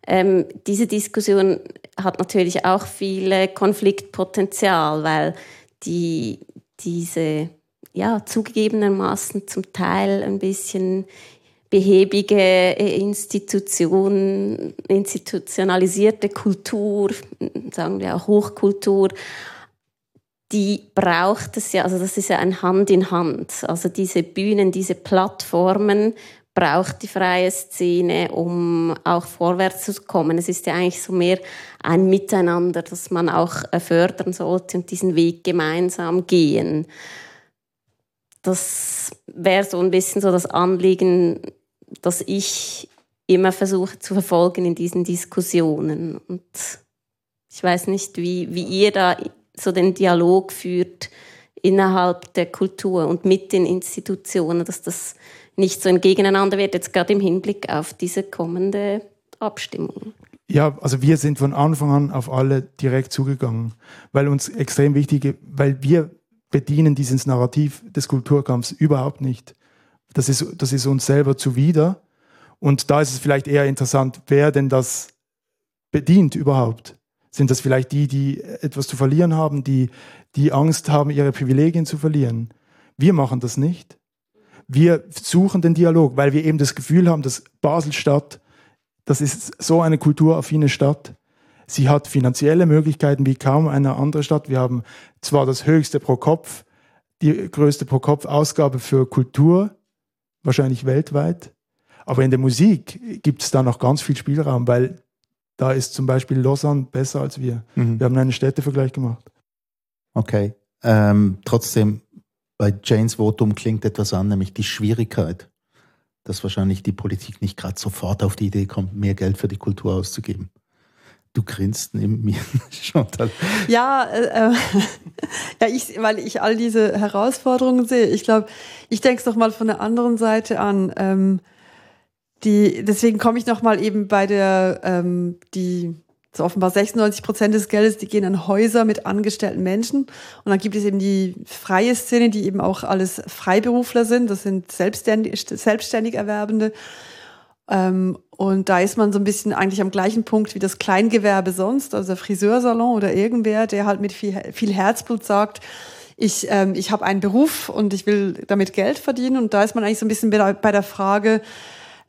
Ähm, diese Diskussion hat natürlich auch viel Konfliktpotenzial, weil die, diese ja, zugegebenermaßen zum Teil ein bisschen behäbige äh, Institution, institutionalisierte Kultur, sagen wir auch Hochkultur, die braucht es ja, also das ist ja ein Hand in Hand. Also diese Bühnen, diese Plattformen braucht die freie Szene, um auch vorwärts zu kommen. Es ist ja eigentlich so mehr ein Miteinander, das man auch äh, fördern sollte und diesen Weg gemeinsam gehen. Das wäre so ein bisschen so das Anliegen das ich immer versuche zu verfolgen in diesen Diskussionen. Und ich weiß nicht, wie, wie ihr da so den Dialog führt innerhalb der Kultur und mit den Institutionen, dass das nicht so ein Gegeneinander wird, jetzt gerade im Hinblick auf diese kommende Abstimmung. Ja, also wir sind von Anfang an auf alle direkt zugegangen, weil uns extrem wichtig, weil wir bedienen dieses Narrativ des Kulturkampfs überhaupt nicht. Das ist, das ist uns selber zuwider. Und da ist es vielleicht eher interessant, wer denn das bedient überhaupt. Sind das vielleicht die, die etwas zu verlieren haben, die, die Angst haben, ihre Privilegien zu verlieren? Wir machen das nicht. Wir suchen den Dialog, weil wir eben das Gefühl haben, dass Basel-Stadt, das ist so eine kulturaffine Stadt. Sie hat finanzielle Möglichkeiten wie kaum eine andere Stadt. Wir haben zwar das höchste pro Kopf, die größte pro Kopf Ausgabe für Kultur, wahrscheinlich weltweit. Aber in der Musik gibt es da noch ganz viel Spielraum, weil da ist zum Beispiel Lausanne besser als wir. Mhm. Wir haben einen Städtevergleich gemacht. Okay. Ähm, trotzdem, bei Janes Votum klingt etwas an, nämlich die Schwierigkeit, dass wahrscheinlich die Politik nicht gerade sofort auf die Idee kommt, mehr Geld für die Kultur auszugeben. Du grinst neben mir, *laughs* Chantal. Ja, äh, äh *laughs* ja ich, weil ich all diese Herausforderungen sehe. Ich glaube, ich denke es doch mal von der anderen Seite an. Ähm, die, deswegen komme ich noch mal eben bei der, ähm, die so offenbar 96 Prozent des Geldes, die gehen an Häuser mit angestellten Menschen. Und dann gibt es eben die freie Szene, die eben auch alles Freiberufler sind. Das sind selbstständig, selbstständig Erwerbende. Ähm, und da ist man so ein bisschen eigentlich am gleichen Punkt wie das Kleingewerbe sonst, also der Friseursalon oder irgendwer, der halt mit viel, viel Herzblut sagt, ich, ähm, ich habe einen Beruf und ich will damit Geld verdienen. Und da ist man eigentlich so ein bisschen bei der Frage,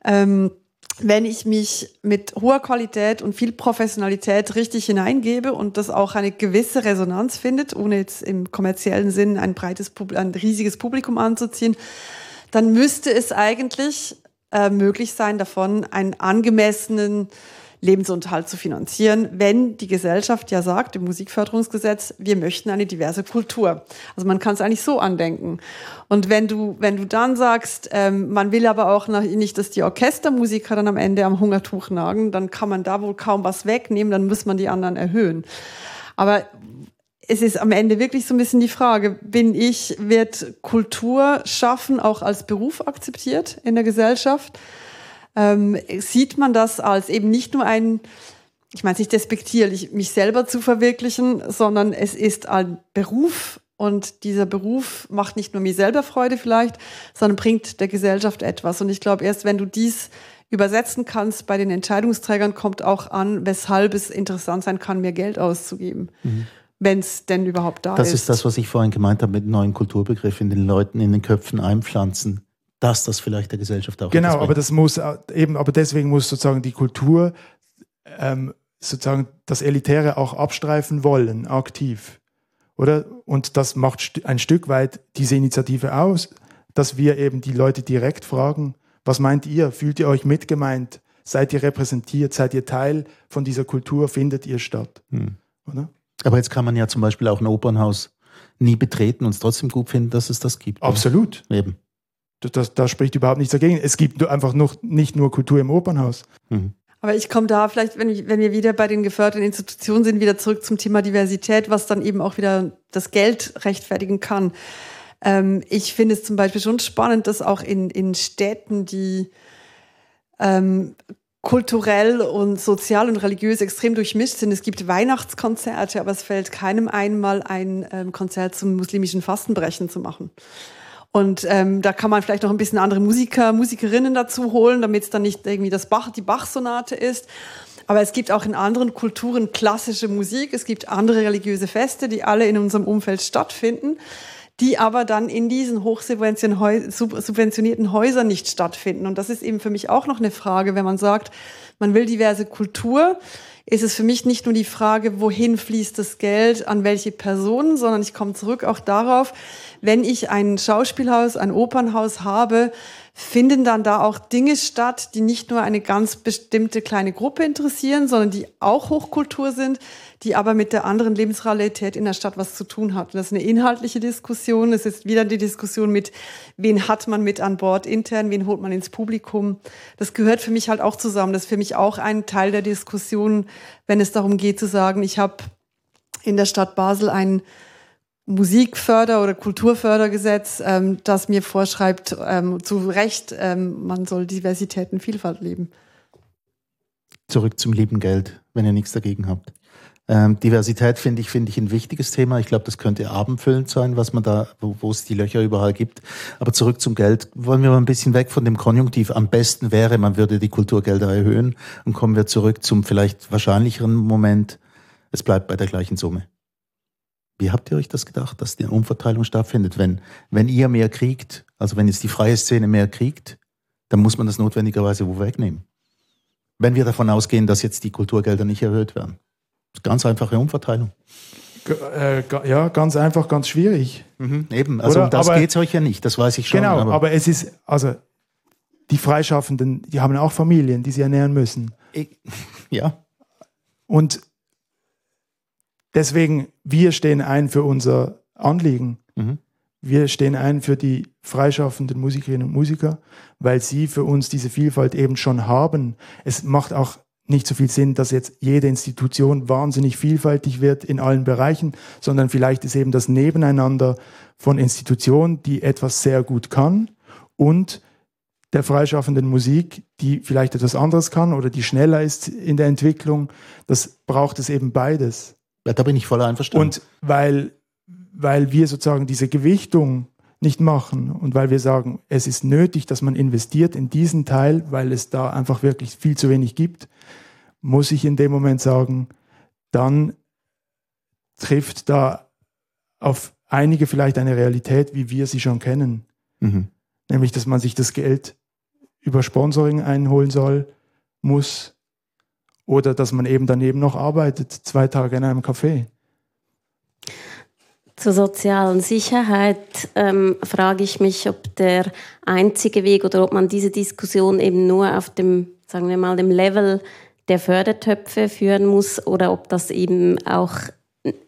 ähm, wenn ich mich mit hoher Qualität und viel Professionalität richtig hineingebe und das auch eine gewisse Resonanz findet, ohne jetzt im kommerziellen Sinn ein breites, ein riesiges Publikum anzuziehen, dann müsste es eigentlich äh, möglich sein, davon einen angemessenen Lebensunterhalt zu finanzieren, wenn die Gesellschaft ja sagt, im Musikförderungsgesetz, wir möchten eine diverse Kultur. Also man kann es eigentlich so andenken. Und wenn du, wenn du dann sagst, ähm, man will aber auch nicht, dass die Orchestermusiker dann am Ende am Hungertuch nagen, dann kann man da wohl kaum was wegnehmen, dann muss man die anderen erhöhen. Aber es ist am Ende wirklich so ein bisschen die Frage, bin ich, wird Kultur schaffen auch als Beruf akzeptiert in der Gesellschaft? Ähm, sieht man das als eben nicht nur ein, ich meine es nicht despektierlich, mich selber zu verwirklichen, sondern es ist ein Beruf und dieser Beruf macht nicht nur mir selber Freude vielleicht, sondern bringt der Gesellschaft etwas. Und ich glaube, erst wenn du dies übersetzen kannst bei den Entscheidungsträgern, kommt auch an, weshalb es interessant sein kann, mehr Geld auszugeben. Mhm. Wenn es denn überhaupt da Das ist. ist das, was ich vorhin gemeint habe mit neuen Kulturbegriff in den Leuten, in den Köpfen einpflanzen, dass das vielleicht der Gesellschaft auch Genau, aber das muss eben, aber deswegen muss sozusagen die Kultur ähm, sozusagen das Elitäre auch abstreifen wollen, aktiv. Oder? Und das macht st- ein Stück weit diese Initiative aus, dass wir eben die Leute direkt fragen, was meint ihr? Fühlt ihr euch mitgemeint? Seid ihr repräsentiert? Seid ihr Teil von dieser Kultur? Findet ihr statt? Hm. Oder? Aber jetzt kann man ja zum Beispiel auch ein Opernhaus nie betreten und es trotzdem gut finden, dass es das gibt. Absolut. Eben. Das, das, da spricht überhaupt nichts dagegen. Es gibt einfach noch, nicht nur Kultur im Opernhaus. Mhm. Aber ich komme da vielleicht, wenn, ich, wenn wir wieder bei den geförderten Institutionen sind, wieder zurück zum Thema Diversität, was dann eben auch wieder das Geld rechtfertigen kann. Ähm, ich finde es zum Beispiel schon spannend, dass auch in, in Städten, die ähm, kulturell und sozial und religiös extrem durchmischt sind. Es gibt Weihnachtskonzerte, aber es fällt keinem einmal ein ähm, Konzert zum muslimischen Fastenbrechen zu machen. Und ähm, da kann man vielleicht noch ein bisschen andere Musiker, Musikerinnen dazu holen, damit es dann nicht irgendwie das Bach, die Bach-Sonate ist. Aber es gibt auch in anderen Kulturen klassische Musik. Es gibt andere religiöse Feste, die alle in unserem Umfeld stattfinden, die aber dann in diesen hochsubventionierten Häusern nicht stattfinden. Und das ist eben für mich auch noch eine Frage, wenn man sagt, man will diverse Kultur, ist es für mich nicht nur die Frage, wohin fließt das Geld, an welche Personen, sondern ich komme zurück auch darauf, wenn ich ein Schauspielhaus, ein Opernhaus habe, finden dann da auch Dinge statt, die nicht nur eine ganz bestimmte kleine Gruppe interessieren, sondern die auch Hochkultur sind, die aber mit der anderen Lebensrealität in der Stadt was zu tun hat. Und das ist eine inhaltliche Diskussion. Es ist wieder die Diskussion mit, wen hat man mit an Bord intern, wen holt man ins Publikum. Das gehört für mich halt auch zusammen. Das ist für mich auch ein Teil der Diskussion, wenn es darum geht zu sagen, ich habe in der Stadt Basel ein Musikförder- oder Kulturfördergesetz, ähm, das mir vorschreibt, ähm, zu Recht, ähm, man soll Diversität und Vielfalt leben. Zurück zum lieben Geld, wenn ihr nichts dagegen habt. Ähm, Diversität finde ich, finde ich ein wichtiges Thema. Ich glaube, das könnte abendfüllend sein, was man da, wo, wo es die Löcher überall gibt. Aber zurück zum Geld. Wollen wir mal ein bisschen weg von dem Konjunktiv. Am besten wäre, man würde die Kulturgelder erhöhen und kommen wir zurück zum vielleicht wahrscheinlicheren Moment. Es bleibt bei der gleichen Summe. Wie habt ihr euch das gedacht, dass die Umverteilung stattfindet? Wenn, wenn ihr mehr kriegt, also wenn jetzt die freie Szene mehr kriegt, dann muss man das notwendigerweise wo wegnehmen. Wenn wir davon ausgehen, dass jetzt die Kulturgelder nicht erhöht werden. Ganz einfache Umverteilung. Äh, ja, ganz einfach, ganz schwierig. Mhm, eben, also Oder? um das Aber- geht es euch ja nicht, das weiß ich schon. genau, aber, es ist, also die Freischaffenden, die haben auch Familien, die sie ernähren müssen. ich, *laughs* ja, Und deswegen, wir stehen ein für unser Anliegen. Mhm. Wir stehen ein für die freischaffenden Musikerinnen und Musiker, weil sie für uns diese Vielfalt eben schon haben. Es macht auch nicht so viel Sinn, dass jetzt jede Institution wahnsinnig vielfältig wird in allen Bereichen, sondern vielleicht ist eben das Nebeneinander von Institutionen, die etwas sehr gut kann und der freischaffenden Musik, die vielleicht etwas anderes kann oder die schneller ist in der Entwicklung. Das braucht es eben beides. Ja, da bin ich voll einverstanden. Und weil, weil wir sozusagen diese Gewichtung nicht machen und weil wir sagen, es ist nötig, dass man investiert in diesen Teil, weil es da einfach wirklich viel zu wenig gibt, muss ich in dem Moment sagen, dann trifft da auf einige vielleicht eine Realität, wie wir sie schon kennen. mhm. Nämlich, dass man sich das Geld über Sponsoring einholen soll, muss, oder dass man eben daneben noch arbeitet, zwei Tage in einem Café. Zur sozialen Sicherheit ähm, frage ich mich, ob der einzige Weg oder ob man diese Diskussion eben nur auf dem, sagen wir mal, dem Level der Fördertöpfe führen muss oder ob das eben auch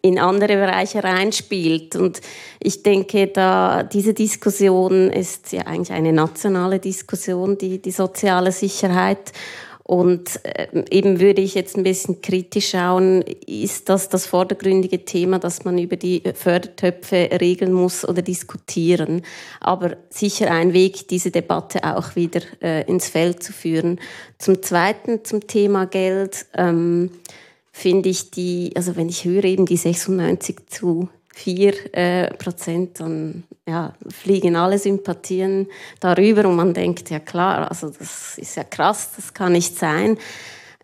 in andere Bereiche reinspielt. Und ich denke, da diese Diskussion ist ja eigentlich eine nationale Diskussion, die, die soziale Sicherheit. Und äh, eben würde ich jetzt ein bisschen kritisch schauen, ist das das vordergründige Thema, dass man über die Fördertöpfe regeln muss oder diskutieren. Aber sicher ein Weg, diese Debatte auch wieder äh, ins Feld zu führen. Zum Zweiten, zum Thema Geld, ähm, finde ich die, also wenn ich höre eben die 96 zu 4 äh, Prozent, dann ja, fliegen alle Sympathien darüber und man denkt, ja klar, also das ist ja krass, das kann nicht sein.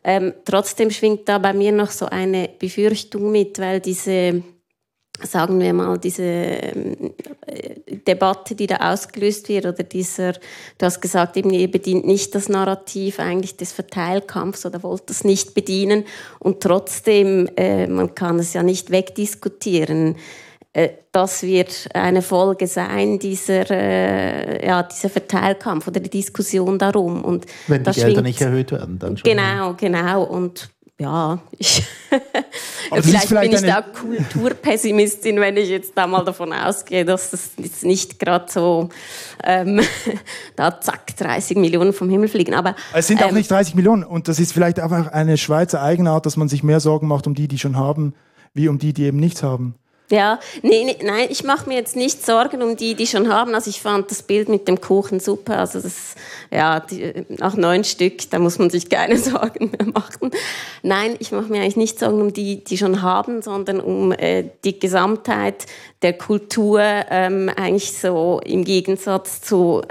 Ähm, trotzdem schwingt da bei mir noch so eine Befürchtung mit, weil diese sagen wir mal, diese ähm, Debatte, die da ausgelöst wird, oder dieser, du hast gesagt, eben, ihr bedient nicht das Narrativ eigentlich des Verteilkampfs oder wollt das nicht bedienen und trotzdem, äh, man kann es ja nicht wegdiskutieren. Äh, das wird eine Folge sein dieser, äh, ja, dieser Verteilkampf oder die Diskussion darum. Und Wenn die Gelder schwingt- nicht erhöht werden, dann schon. Genau, genau. Und ja, ich vielleicht, vielleicht bin ich da Kulturpessimistin, wenn ich jetzt da mal davon ausgehe, dass das jetzt nicht gerade so ähm, *laughs* da zack 30 Millionen vom Himmel fliegen. Aber Es sind auch ähm, nicht 30 Millionen und das ist vielleicht einfach eine Schweizer Eigenart, dass man sich mehr Sorgen macht um die, die schon haben, wie um die, die eben nichts haben. Ja, nee, nee, nein, ich mache mir jetzt nicht Sorgen um die, die schon haben. Also ich fand das Bild mit dem Kuchen super. Also das, ja, die, nach neun Stück, da muss man sich keine *laughs* Sorgen mehr machen. Nein, ich mache mir eigentlich nicht Sorgen um die, die schon haben, sondern um äh, die Gesamtheit der Kultur, ähm, eigentlich so im Gegensatz zu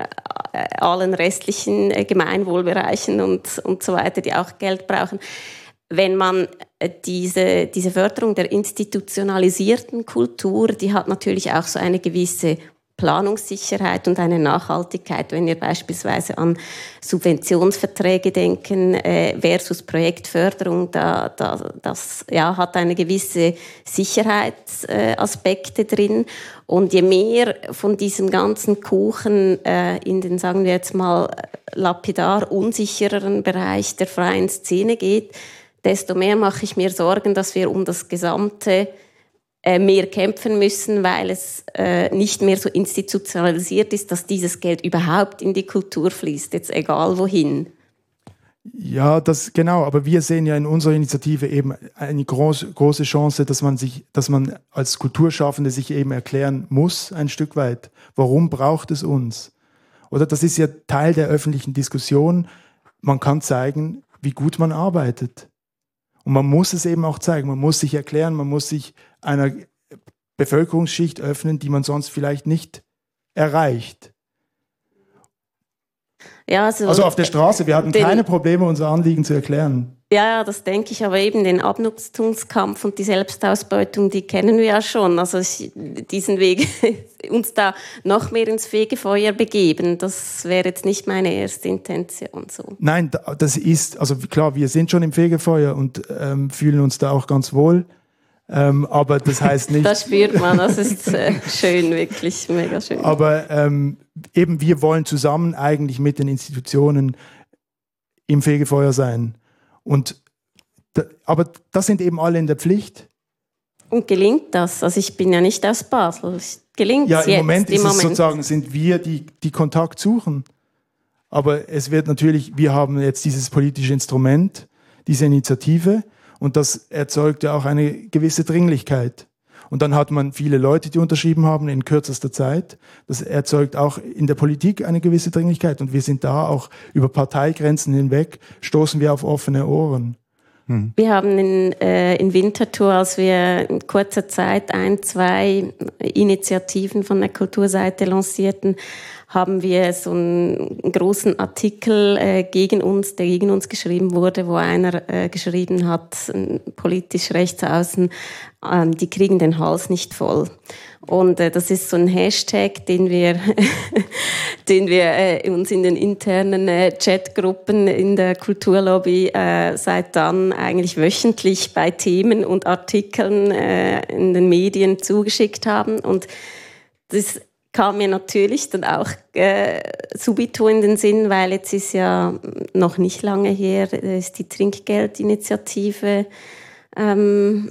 äh, allen restlichen äh, Gemeinwohlbereichen und, und so weiter, die auch Geld brauchen wenn man diese, diese Förderung der institutionalisierten Kultur, die hat natürlich auch so eine gewisse Planungssicherheit und eine Nachhaltigkeit, wenn wir beispielsweise an Subventionsverträge denken äh, versus Projektförderung, da, da, das ja, hat eine gewisse Sicherheitsaspekte drin. Und je mehr von diesem ganzen Kuchen äh, in den, sagen wir jetzt mal, lapidar unsichereren Bereich der freien Szene geht, desto mehr mache ich mir Sorgen, dass wir um das gesamte äh, mehr kämpfen müssen, weil es äh, nicht mehr so institutionalisiert ist, dass dieses Geld überhaupt in die Kultur fließt, jetzt egal wohin. Ja, das genau, aber wir sehen ja in unserer Initiative eben eine groß, große Chance, dass man sich, dass man als Kulturschaffende sich eben erklären muss, ein Stück weit. Warum braucht es uns? Oder das ist ja Teil der öffentlichen Diskussion. Man kann zeigen, wie gut man arbeitet. Und man muss es eben auch zeigen. Man muss sich erklären, man muss sich einer Bevölkerungsschicht öffnen, die man sonst vielleicht nicht erreicht. Ja, also, Also auf der Straße, wir hatten Den- keine Probleme, unser Anliegen zu erklären. ja, ja, das denke ich, aber eben den Abnutzungskampf und die Selbstausbeutung, die kennen wir ja schon. Also ich, diesen Weg, *laughs* uns da noch mehr ins Fegefeuer begeben, das wäre jetzt nicht meine erste Intention. So. Nein, da- das ist, also klar, wir sind schon im Fegefeuer und ähm, fühlen uns da auch ganz wohl. Ähm, aber das heißt nicht, Das spürt man, das ist äh, schön, wirklich mega schön. aber ähm, eben wir wollen zusammen eigentlich mit den Institutionen im Fegefeuer sein. Und da, aber das sind eben alle in der Pflicht. Und gelingt das? Also ich bin ja nicht aus Basel. Gelingt Ja, im jetzt? Moment im ist es Moment? sozusagen, sind wir, die, die Kontakt suchen. Aber es wird natürlich, wir haben jetzt dieses politische Instrument, diese Initiative und das erzeugt ja auch eine gewisse Dringlichkeit. Und dann hat man viele Leute, die unterschrieben haben in kürzester Zeit. Das erzeugt auch in der Politik eine gewisse Dringlichkeit. Und wir sind da auch über Parteigrenzen hinweg, stoßen wir auf offene Ohren. Wir haben in, äh, in Winterthur, als wir in kurzer Zeit ein, zwei Initiativen von der Kulturseite lancierten, haben wir so einen großen Artikel äh, gegen uns, der gegen uns geschrieben wurde, wo einer äh, geschrieben hat, politisch rechts außen, ähm, die kriegen den Hals nicht voll. Und äh, das ist so ein Hashtag, den wir, *laughs* den wir äh, uns in den internen äh, Chatgruppen in der Kulturlobby äh, seit dann eigentlich wöchentlich bei Themen und Artikeln äh, in den Medien zugeschickt haben. Und das kam mir natürlich dann auch äh, subito in den Sinn, weil jetzt ist ja noch nicht lange her, äh, ist die Trinkgeldinitiative ähm,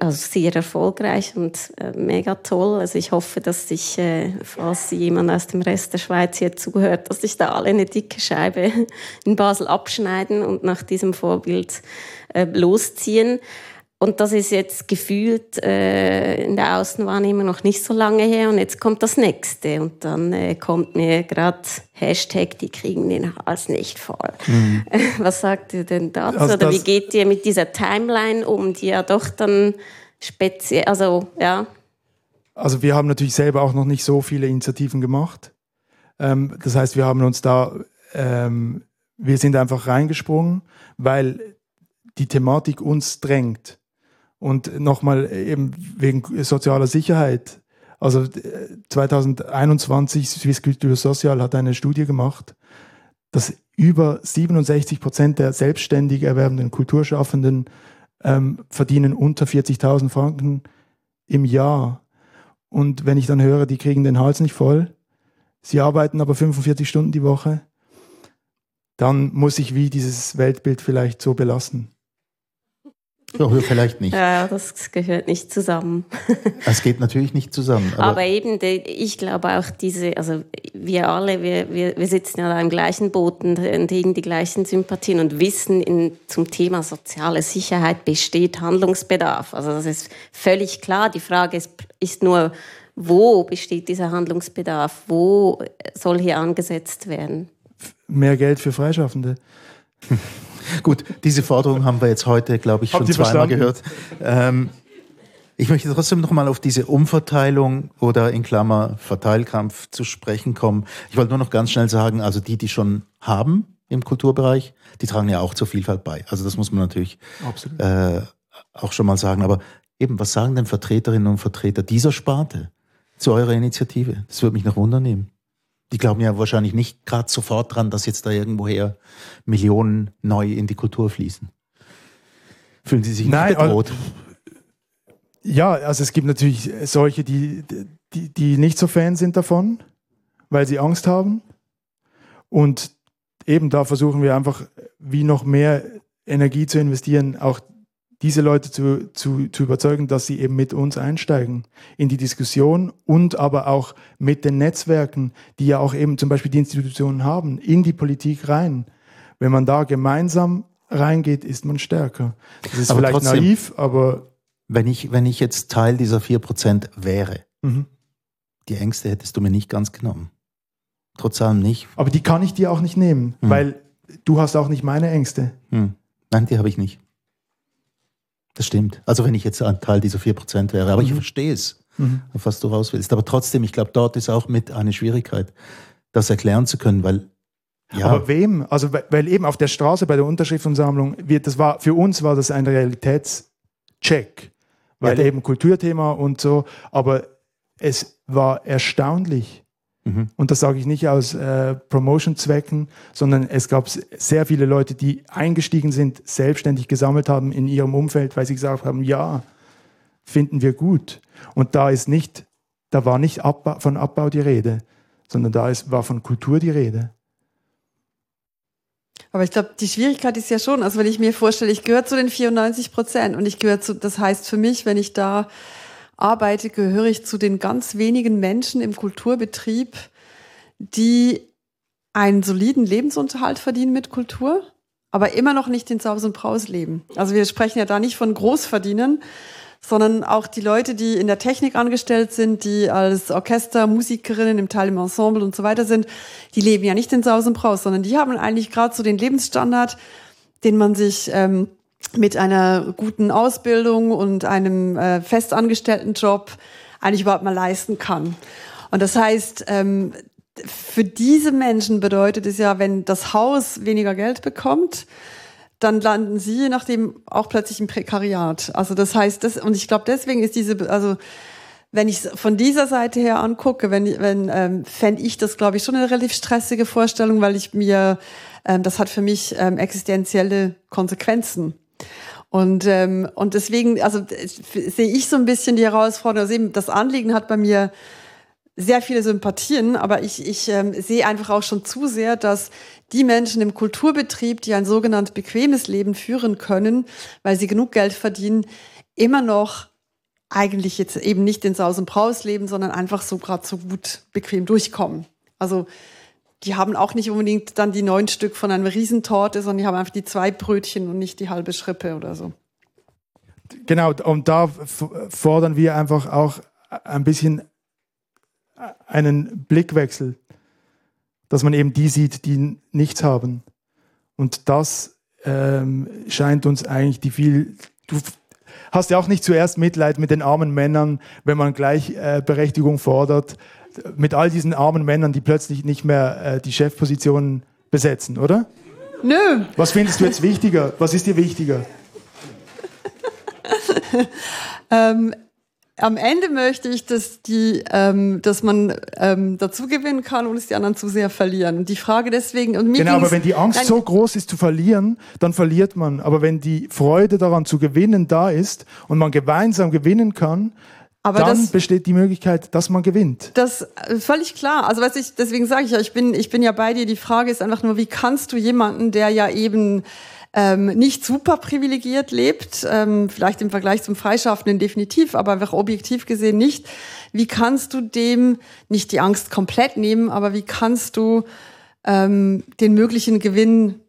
also sehr erfolgreich und äh, mega toll. Also ich hoffe, dass sich, äh, falls jemand aus dem Rest der Schweiz hier zuhört, dass sich da alle eine dicke Scheibe *laughs* in Basel abschneiden und nach diesem Vorbild äh, losziehen. Und das ist jetzt gefühlt äh, in der Außenwahrnehmung noch nicht so lange her. Und jetzt kommt das nächste. Und dann äh, kommt mir gerade Hashtag, die kriegen den Hals nicht voll. *laughs* Was sagt ihr denn dazu? Also Oder wie geht ihr mit dieser Timeline um, die ja doch dann speziell, also ja, Also wir haben natürlich selber auch noch nicht so viele Initiativen gemacht. Ähm, das heißt, wir haben uns da, ähm, wir sind einfach reingesprungen, weil die Thematik uns drängt. Und nochmal eben wegen sozialer Sicherheit. Also äh, 2021 Swiss Culture Social hat eine Studie gemacht, dass über 67 Prozent der selbstständig erwerbenden Kulturschaffenden ähm, verdienen unter 40.000 Franken im Jahr. Und wenn ich dann höre, die kriegen den Hals nicht voll, sie arbeiten aber 45 Stunden die Woche, dann muss ich wie dieses Weltbild vielleicht so belassen. Ja, vielleicht nicht. *laughs* Ja, das gehört nicht zusammen. *laughs* Es geht natürlich nicht zusammen. Aber, Aber, eben, ich glaube auch diese, also wir alle, wir, wir, wir sitzen ja da im gleichen Boot und und hegen die gleichen Sympathien und wissen, in, zum Thema soziale Sicherheit besteht Handlungsbedarf. Also das ist völlig klar. Die Frage ist, ist nur, wo besteht dieser Handlungsbedarf? Wo soll hier angesetzt werden? Mehr Geld für Freischaffende. *laughs* gut, diese Forderung haben wir jetzt heute, glaube ich, schon zweimal gehört. Ähm, ich möchte trotzdem nochmal auf diese Umverteilung oder in Klammer Verteilkampf zu sprechen kommen. Ich wollte nur noch ganz schnell sagen, also die, die schon haben im Kulturbereich, die tragen ja auch zur Vielfalt bei. Also das muss man natürlich äh, auch schon mal sagen. Aber eben, was sagen denn Vertreterinnen und Vertreter dieser Sparte zu eurer Initiative? Das würde mich noch wundern Die glauben ja wahrscheinlich nicht gerade sofort dran, dass jetzt da irgendwoher Millionen neu in die Kultur fließen. Fühlen Sie sich nicht Nein, bedroht? Ja, also es gibt natürlich solche, die, die, die nicht so Fan sind davon, weil sie Angst haben. Und eben da versuchen wir einfach, wie noch mehr Energie zu investieren, auch diese Leute zu, zu, zu überzeugen, dass sie eben mit uns einsteigen in die Diskussion und aber auch mit den Netzwerken, die ja auch eben zum Beispiel die Institutionen haben, in die Politik rein. Wenn man da gemeinsam reingeht, ist man stärker. Das ist Aber vielleicht trotzdem- naiv, aber Wenn ich, wenn ich jetzt Teil dieser 4% wäre, Mhm. die Ängste hättest du mir nicht ganz genommen. Trotz allem nicht. Aber die kann ich dir auch nicht nehmen, Hm. weil du hast auch nicht meine Ängste. Hm. Nein, die habe ich nicht. Das stimmt. Also wenn ich jetzt ein Teil dieser 4% wäre. Aber ich verstehe es, auf was du raus willst. Aber trotzdem, ich glaube, dort ist auch mit eine Schwierigkeit, das erklären zu können, weil ja, Aber wem? Also weil- eben auf der Straße bei der Unterschriftensammlung wird das war für uns war das ein Realitätscheck, weil Ja, eben Kulturthema und so. Aber es war erstaunlich. Mhm. Und das sage ich nicht aus äh, Promotion-Zwecken, sondern es gab sehr viele Leute, die eingestiegen sind, selbstständig gesammelt haben in ihrem Umfeld, weil sie gesagt haben, ja, finden wir gut. Und da ist nicht, da war nicht Abbau, von Abbau die Rede, sondern da ist, war von Kultur die Rede. Aber ich glaube, die Schwierigkeit ist ja schon, also wenn ich mir vorstelle, ich gehöre zu den 94 Prozent und ich gehöre zu, das heißt für mich, wenn ich da arbeite, gehöre ich zu den ganz wenigen Menschen im Kulturbetrieb, die einen soliden Lebensunterhalt verdienen mit Kultur, aber immer noch nicht den Saus und Braus leben. Also wir sprechen ja da nicht von Großverdienern, sondern auch die Leute, die in der Technik angestellt sind, die als Orchester, Musikerinnen im Teil im Ensemble und so weiter sind, die leben ja nicht den Saus und Braus, sondern die haben eigentlich gerade so den Lebensstandard, den man sich ähm, mit einer guten Ausbildung und einem äh, festangestellten Job eigentlich überhaupt mal leisten kann. Und das heißt, ähm, für diese Menschen bedeutet es ja, wenn das Haus weniger Geld bekommt, dann landen sie je nachdem auch plötzlich im Prekariat. Also das heißt, das, und ich glaube, deswegen ist diese, also wenn ich von dieser Seite her angucke, wenn, wenn ähm, fände ich das, glaube ich, schon eine relativ stressige Vorstellung, weil ich mir, ähm, das hat für mich ähm, existenzielle Konsequenzen. Und, ähm, und deswegen, also sehe ich so ein bisschen die Herausforderung, das Anliegen hat bei mir sehr viele Sympathien, aber ich, ich ähm, sehe einfach auch schon zu sehr, dass die Menschen im Kulturbetrieb, die ein sogenannt bequemes Leben führen können, weil sie genug Geld verdienen, immer noch eigentlich jetzt eben nicht den Saus und Braus leben, sondern einfach so gerade so gut bequem durchkommen. Also die haben auch nicht unbedingt dann die neun Stück von einer Riesentorte, sondern die haben einfach die zwei Brötchen und nicht die halbe Schrippe oder so. Genau, und da fordern wir einfach auch ein bisschen einen Blickwechsel, dass man eben die sieht, die nichts haben. Und das ähm, scheint uns eigentlich die viel. Du hast ja auch nicht zuerst Mitleid mit den armen Männern, wenn man gleich äh, fordert, mit all diesen armen Männern, die plötzlich nicht mehr äh, die Chefpositionen besetzen, oder? Nö, Was findest du jetzt wichtiger? Was ist dir wichtiger? *laughs* ähm, am Ende möchte ich, dass die, ähm, dass man ähm, dazu gewinnen kann und es die anderen zu sehr verlieren. Und die Frage deswegen und mir Genau, aber wenn die Angst Nein, so groß ist zu verlieren, dann verliert man. Aber wenn die Freude daran zu gewinnen da ist und man gemeinsam gewinnen kann, Aber dann das- besteht die Möglichkeit, dass man gewinnt. Das äh, völlig klar. Also was ich deswegen sage ich ja, ich bin ich bin ja bei dir. Die Frage ist einfach nur, wie kannst du jemanden, der ja eben ähm, nicht super privilegiert lebt, ähm, vielleicht im Vergleich zum Freischaffenden definitiv, aber einfach objektiv gesehen nicht. Wie kannst du dem nicht die Angst komplett nehmen, aber wie kannst du ähm, den möglichen Gewinn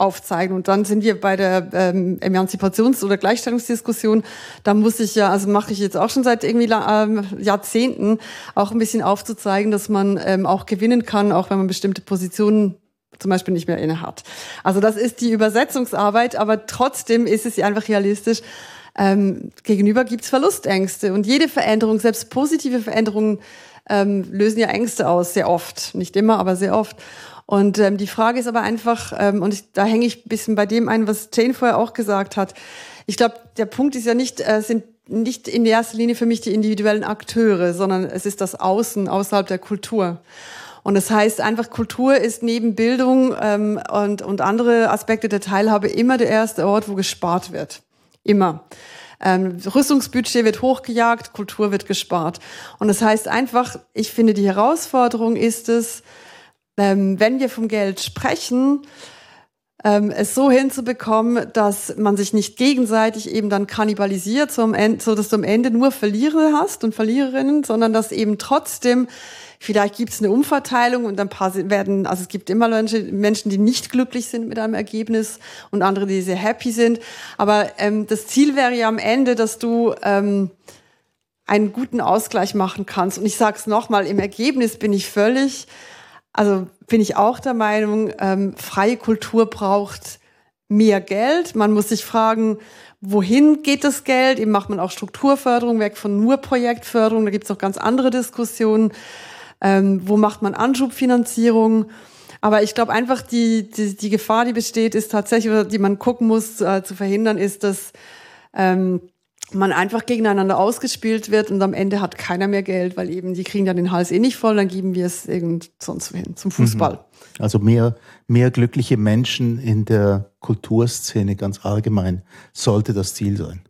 aufzeigen. Und dann sind wir bei der ähm, Emanzipations- oder Gleichstellungsdiskussion. Da muss ich ja, also mache ich jetzt auch schon seit irgendwie ähm, Jahrzehnten, auch ein bisschen aufzuzeigen, dass man ähm, auch gewinnen kann, auch wenn man bestimmte Positionen zum Beispiel nicht mehr inne hat. Also das ist die Übersetzungsarbeit, aber trotzdem ist es einfach realistisch. Ähm, gegenüber gibt's Verlustängste und jede Veränderung, selbst positive Veränderungen, ähm, lösen ja Ängste aus, sehr oft. Nicht immer, aber sehr oft. Und ähm, die Frage ist aber einfach, ähm, und ich, da hänge ich ein bisschen bei dem ein, was Jane vorher auch gesagt hat. Ich glaube, der Punkt ist ja nicht, äh, sind nicht in erster Linie für mich die individuellen Akteure, sondern es ist das Außen, außerhalb der Kultur. Und das heißt einfach, Kultur ist neben Bildung ähm, und, und andere Aspekte der Teilhabe immer der erste Ort, wo gespart wird. Immer. Ähm, Rüstungsbudget wird hochgejagt, Kultur wird gespart. Und das heißt einfach, ich finde, die Herausforderung ist es, ähm, wenn wir vom Geld sprechen, ähm, es so hinzubekommen, dass man sich nicht gegenseitig eben dann kannibalisiert, so, Ende, so dass du am Ende nur Verlierer hast und Verliererinnen, sondern dass eben trotzdem Vielleicht gibt es eine Umverteilung und ein paar werden, also es gibt immer Menschen, Menschen, die nicht glücklich sind mit einem Ergebnis und andere, die sehr happy sind. Aber ähm, das Ziel wäre ja am Ende, dass du ähm, einen guten Ausgleich machen kannst. Und ich sage es nochmal, im Ergebnis bin ich völlig, also bin ich auch der Meinung, ähm, freie Kultur braucht mehr Geld. Man muss sich fragen, wohin geht das Geld? Eben macht man auch Strukturförderung, weg von nur Projektförderung. Da gibt es noch ganz andere Diskussionen. Ähm, wo macht man Anschubfinanzierung? Aber ich glaube einfach, die, die, die Gefahr, die besteht, ist tatsächlich, oder die man gucken muss, äh, zu verhindern, ist, dass ähm, man einfach gegeneinander ausgespielt wird und am Ende hat keiner mehr Geld, weil eben die kriegen ja den Hals eh nicht voll, dann geben wir es irgend sonst wohin, zum Fußball. Also mehr, mehr glückliche Menschen in der Kulturszene ganz allgemein sollte das Ziel sein.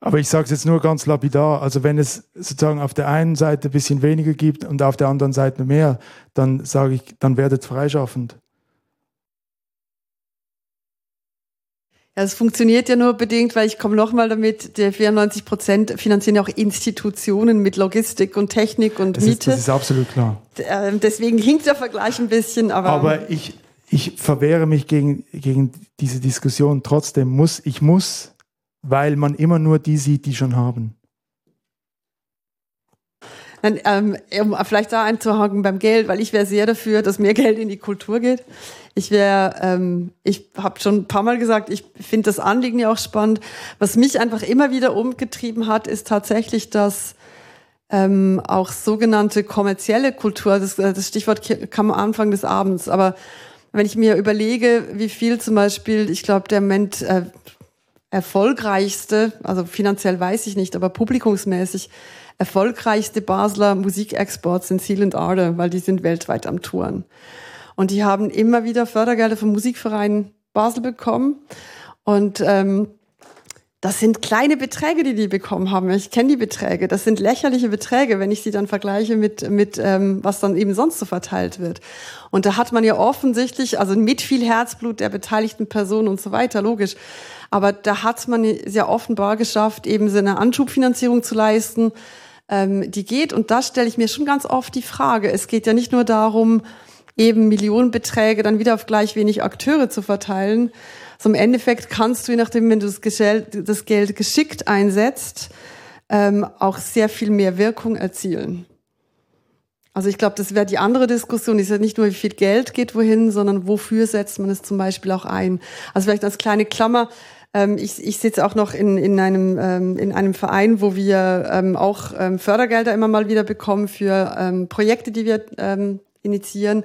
Aber ich sage es jetzt nur ganz lapidar, also wenn es sozusagen auf der einen Seite ein bisschen weniger gibt und auf der anderen Seite mehr, dann sage ich, dann werdet freischaffend. Ja, es funktioniert ja nur bedingt, weil ich komme nochmal damit, der 94 Prozent finanzieren ja auch Institutionen mit Logistik und Technik und Das ist, Miete. das ist absolut klar. Ähm, Deswegen hinkt der Vergleich ein bisschen, aber, Aber ich, ich verwehre mich gegen, gegen diese Diskussion. Trotzdem muss, ich muss, weil man immer nur die sieht, die schon haben. Dann, ähm, um vielleicht da einzuhaken beim Geld, weil ich wäre sehr dafür, dass mehr Geld in die Kultur geht. Ich wäre, ähm, ich habe schon ein paar Mal gesagt, ich finde das Anliegen ja auch spannend. Was mich einfach immer wieder umgetrieben hat, ist tatsächlich, dass ähm, auch sogenannte kommerzielle Kultur, das, äh, das Stichwort kam am Anfang des Abends, aber wenn ich mir überlege, wie viel zum Beispiel, ich glaube, der Moment äh, erfolgreichste, also finanziell weiß ich nicht, aber publikumsmäßig erfolgreichste Basler Musikexports sind Seal and Ardor, weil die sind weltweit am Touren. Und die haben immer wieder Fördergelder vom Musikverein Basel bekommen. Und ähm, das sind kleine Beträge, die die bekommen haben. Ich kenne die Beträge. Das sind lächerliche Beträge, wenn ich sie dann vergleiche mit, mit ähm, was dann eben sonst so verteilt wird. Und da hat man ja offensichtlich, also mit viel Herzblut der beteiligten Personen und so weiter, logisch. Aber da hat man sehr offenbar geschafft, eben so eine Anschubfinanzierung zu leisten, ähm, die geht. Und da stelle ich mir schon ganz oft die Frage. Es geht ja nicht nur darum, eben Millionenbeträge dann wieder auf gleich wenig Akteure zu verteilen. So im Endeffekt kannst du, je nachdem, wenn du das, Geld, das Geld geschickt einsetzt, ähm, auch sehr viel mehr Wirkung erzielen. Also ich glaube, das wäre die andere Diskussion. Ist ja nicht nur, wie viel Geld geht wohin, sondern wofür setzt man es zum Beispiel auch ein. Also vielleicht als kleine Klammer. Ähm, ich, ich sitze auch noch in, in, einem, ähm, in einem Verein, wo wir ähm, auch ähm, Fördergelder immer mal wieder bekommen für ähm, Projekte, die wir ähm, initiieren.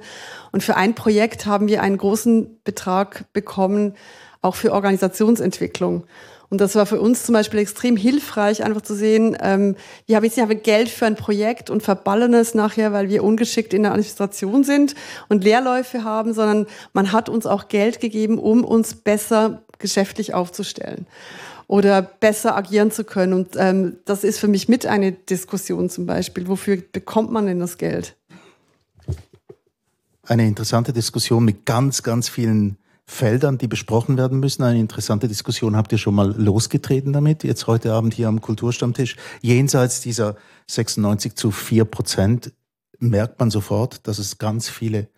Und für ein Projekt haben wir einen großen Betrag bekommen, auch für Organisationsentwicklung. Und das war für uns zum Beispiel extrem hilfreich, einfach zu sehen, ähm, wir haben jetzt nicht einfach Geld für ein Projekt und verballern es nachher, weil wir ungeschickt in der Administration sind und Leerläufe haben, sondern man hat uns auch Geld gegeben, um uns besser geschäftlich aufzustellen oder besser agieren zu können. Und ähm, das ist für mich mit eine Diskussion zum Beispiel. Wofür bekommt man denn das Geld? Eine interessante Diskussion mit ganz, ganz vielen Feldern, die besprochen werden müssen. Eine interessante Diskussion habt ihr schon mal losgetreten damit, jetzt heute Abend hier am Kulturstammtisch. Jenseits dieser 96 zu 4 Prozent merkt man sofort, dass es ganz viele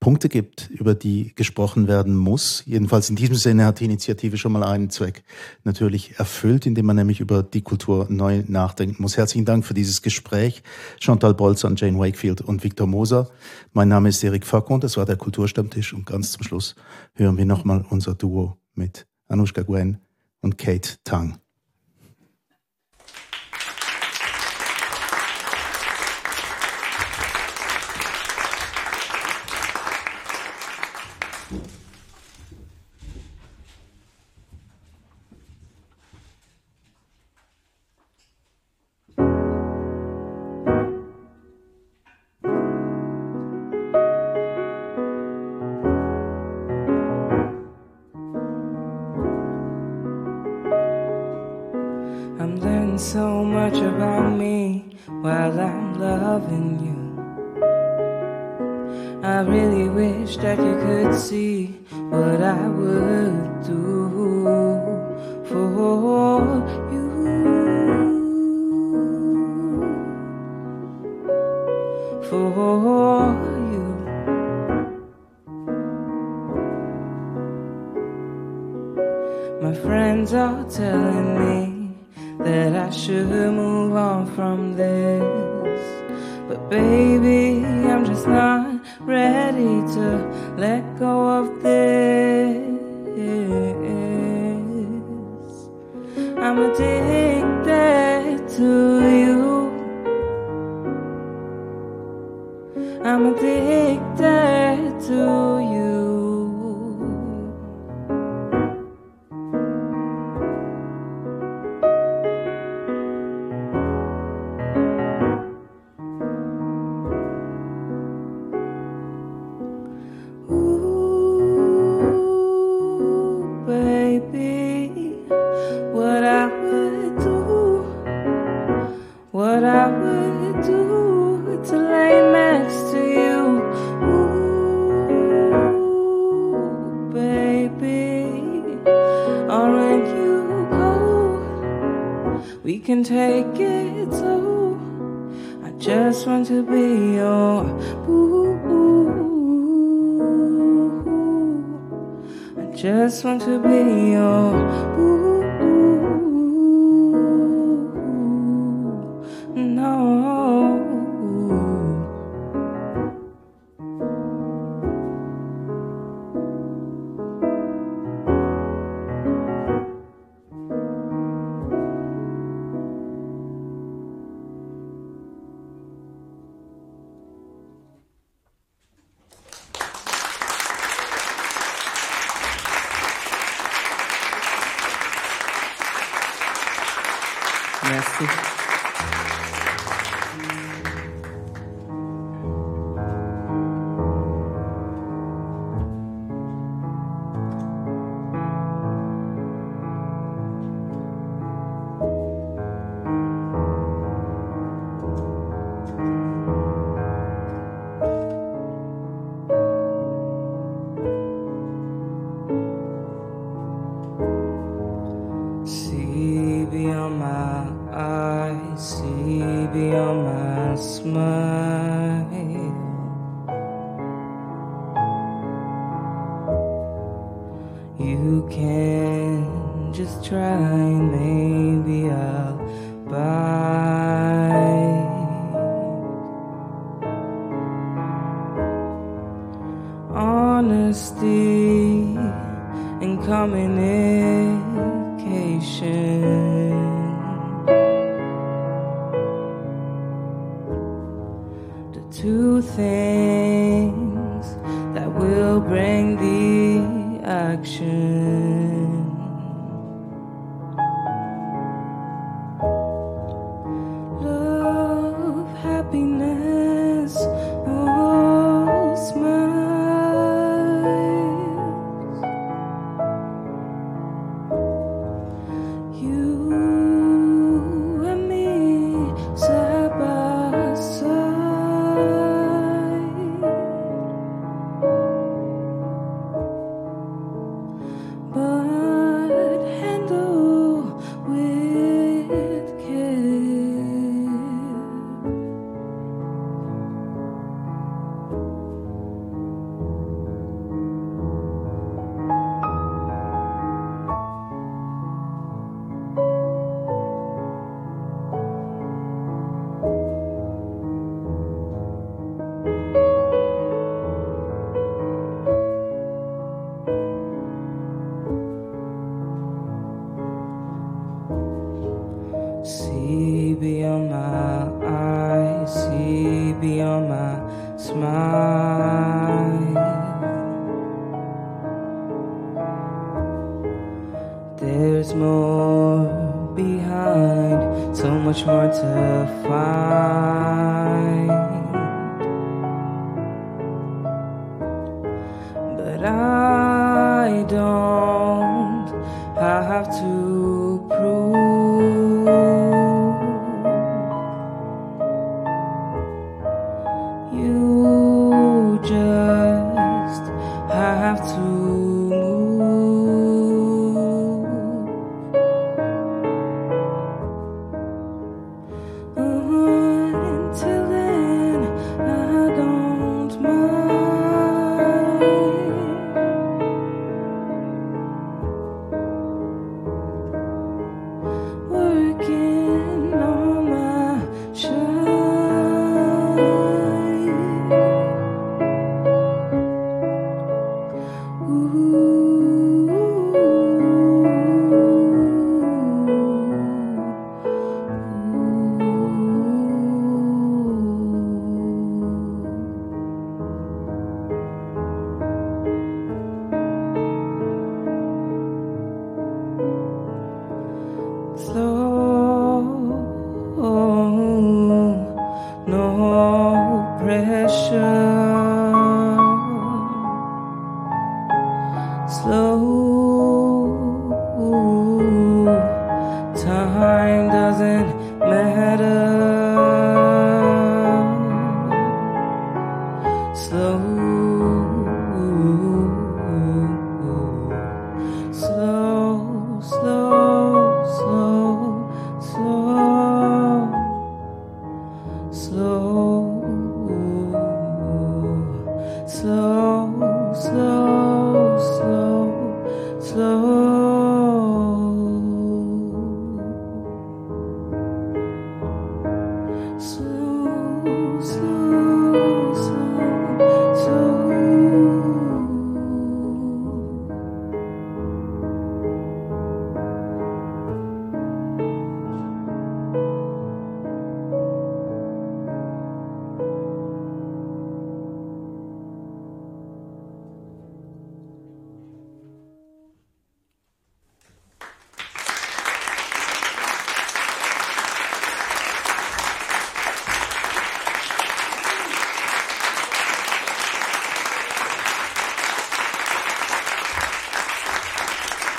Punkte gibt, über die gesprochen werden muss. Jedenfalls in diesem Sinne hat die Initiative schon mal einen Zweck natürlich erfüllt, indem man nämlich über die Kultur neu nachdenken muss. Herzlichen Dank für dieses Gespräch. Chantal Bolzer, Jane Wakefield und Victor Moser. Mein Name ist Erik Facon, das war der Kulturstammtisch und ganz zum Schluss hören wir nochmal unser Duo mit Anushka Gwen und Kate Tang. And communication. The two things that will bring the action.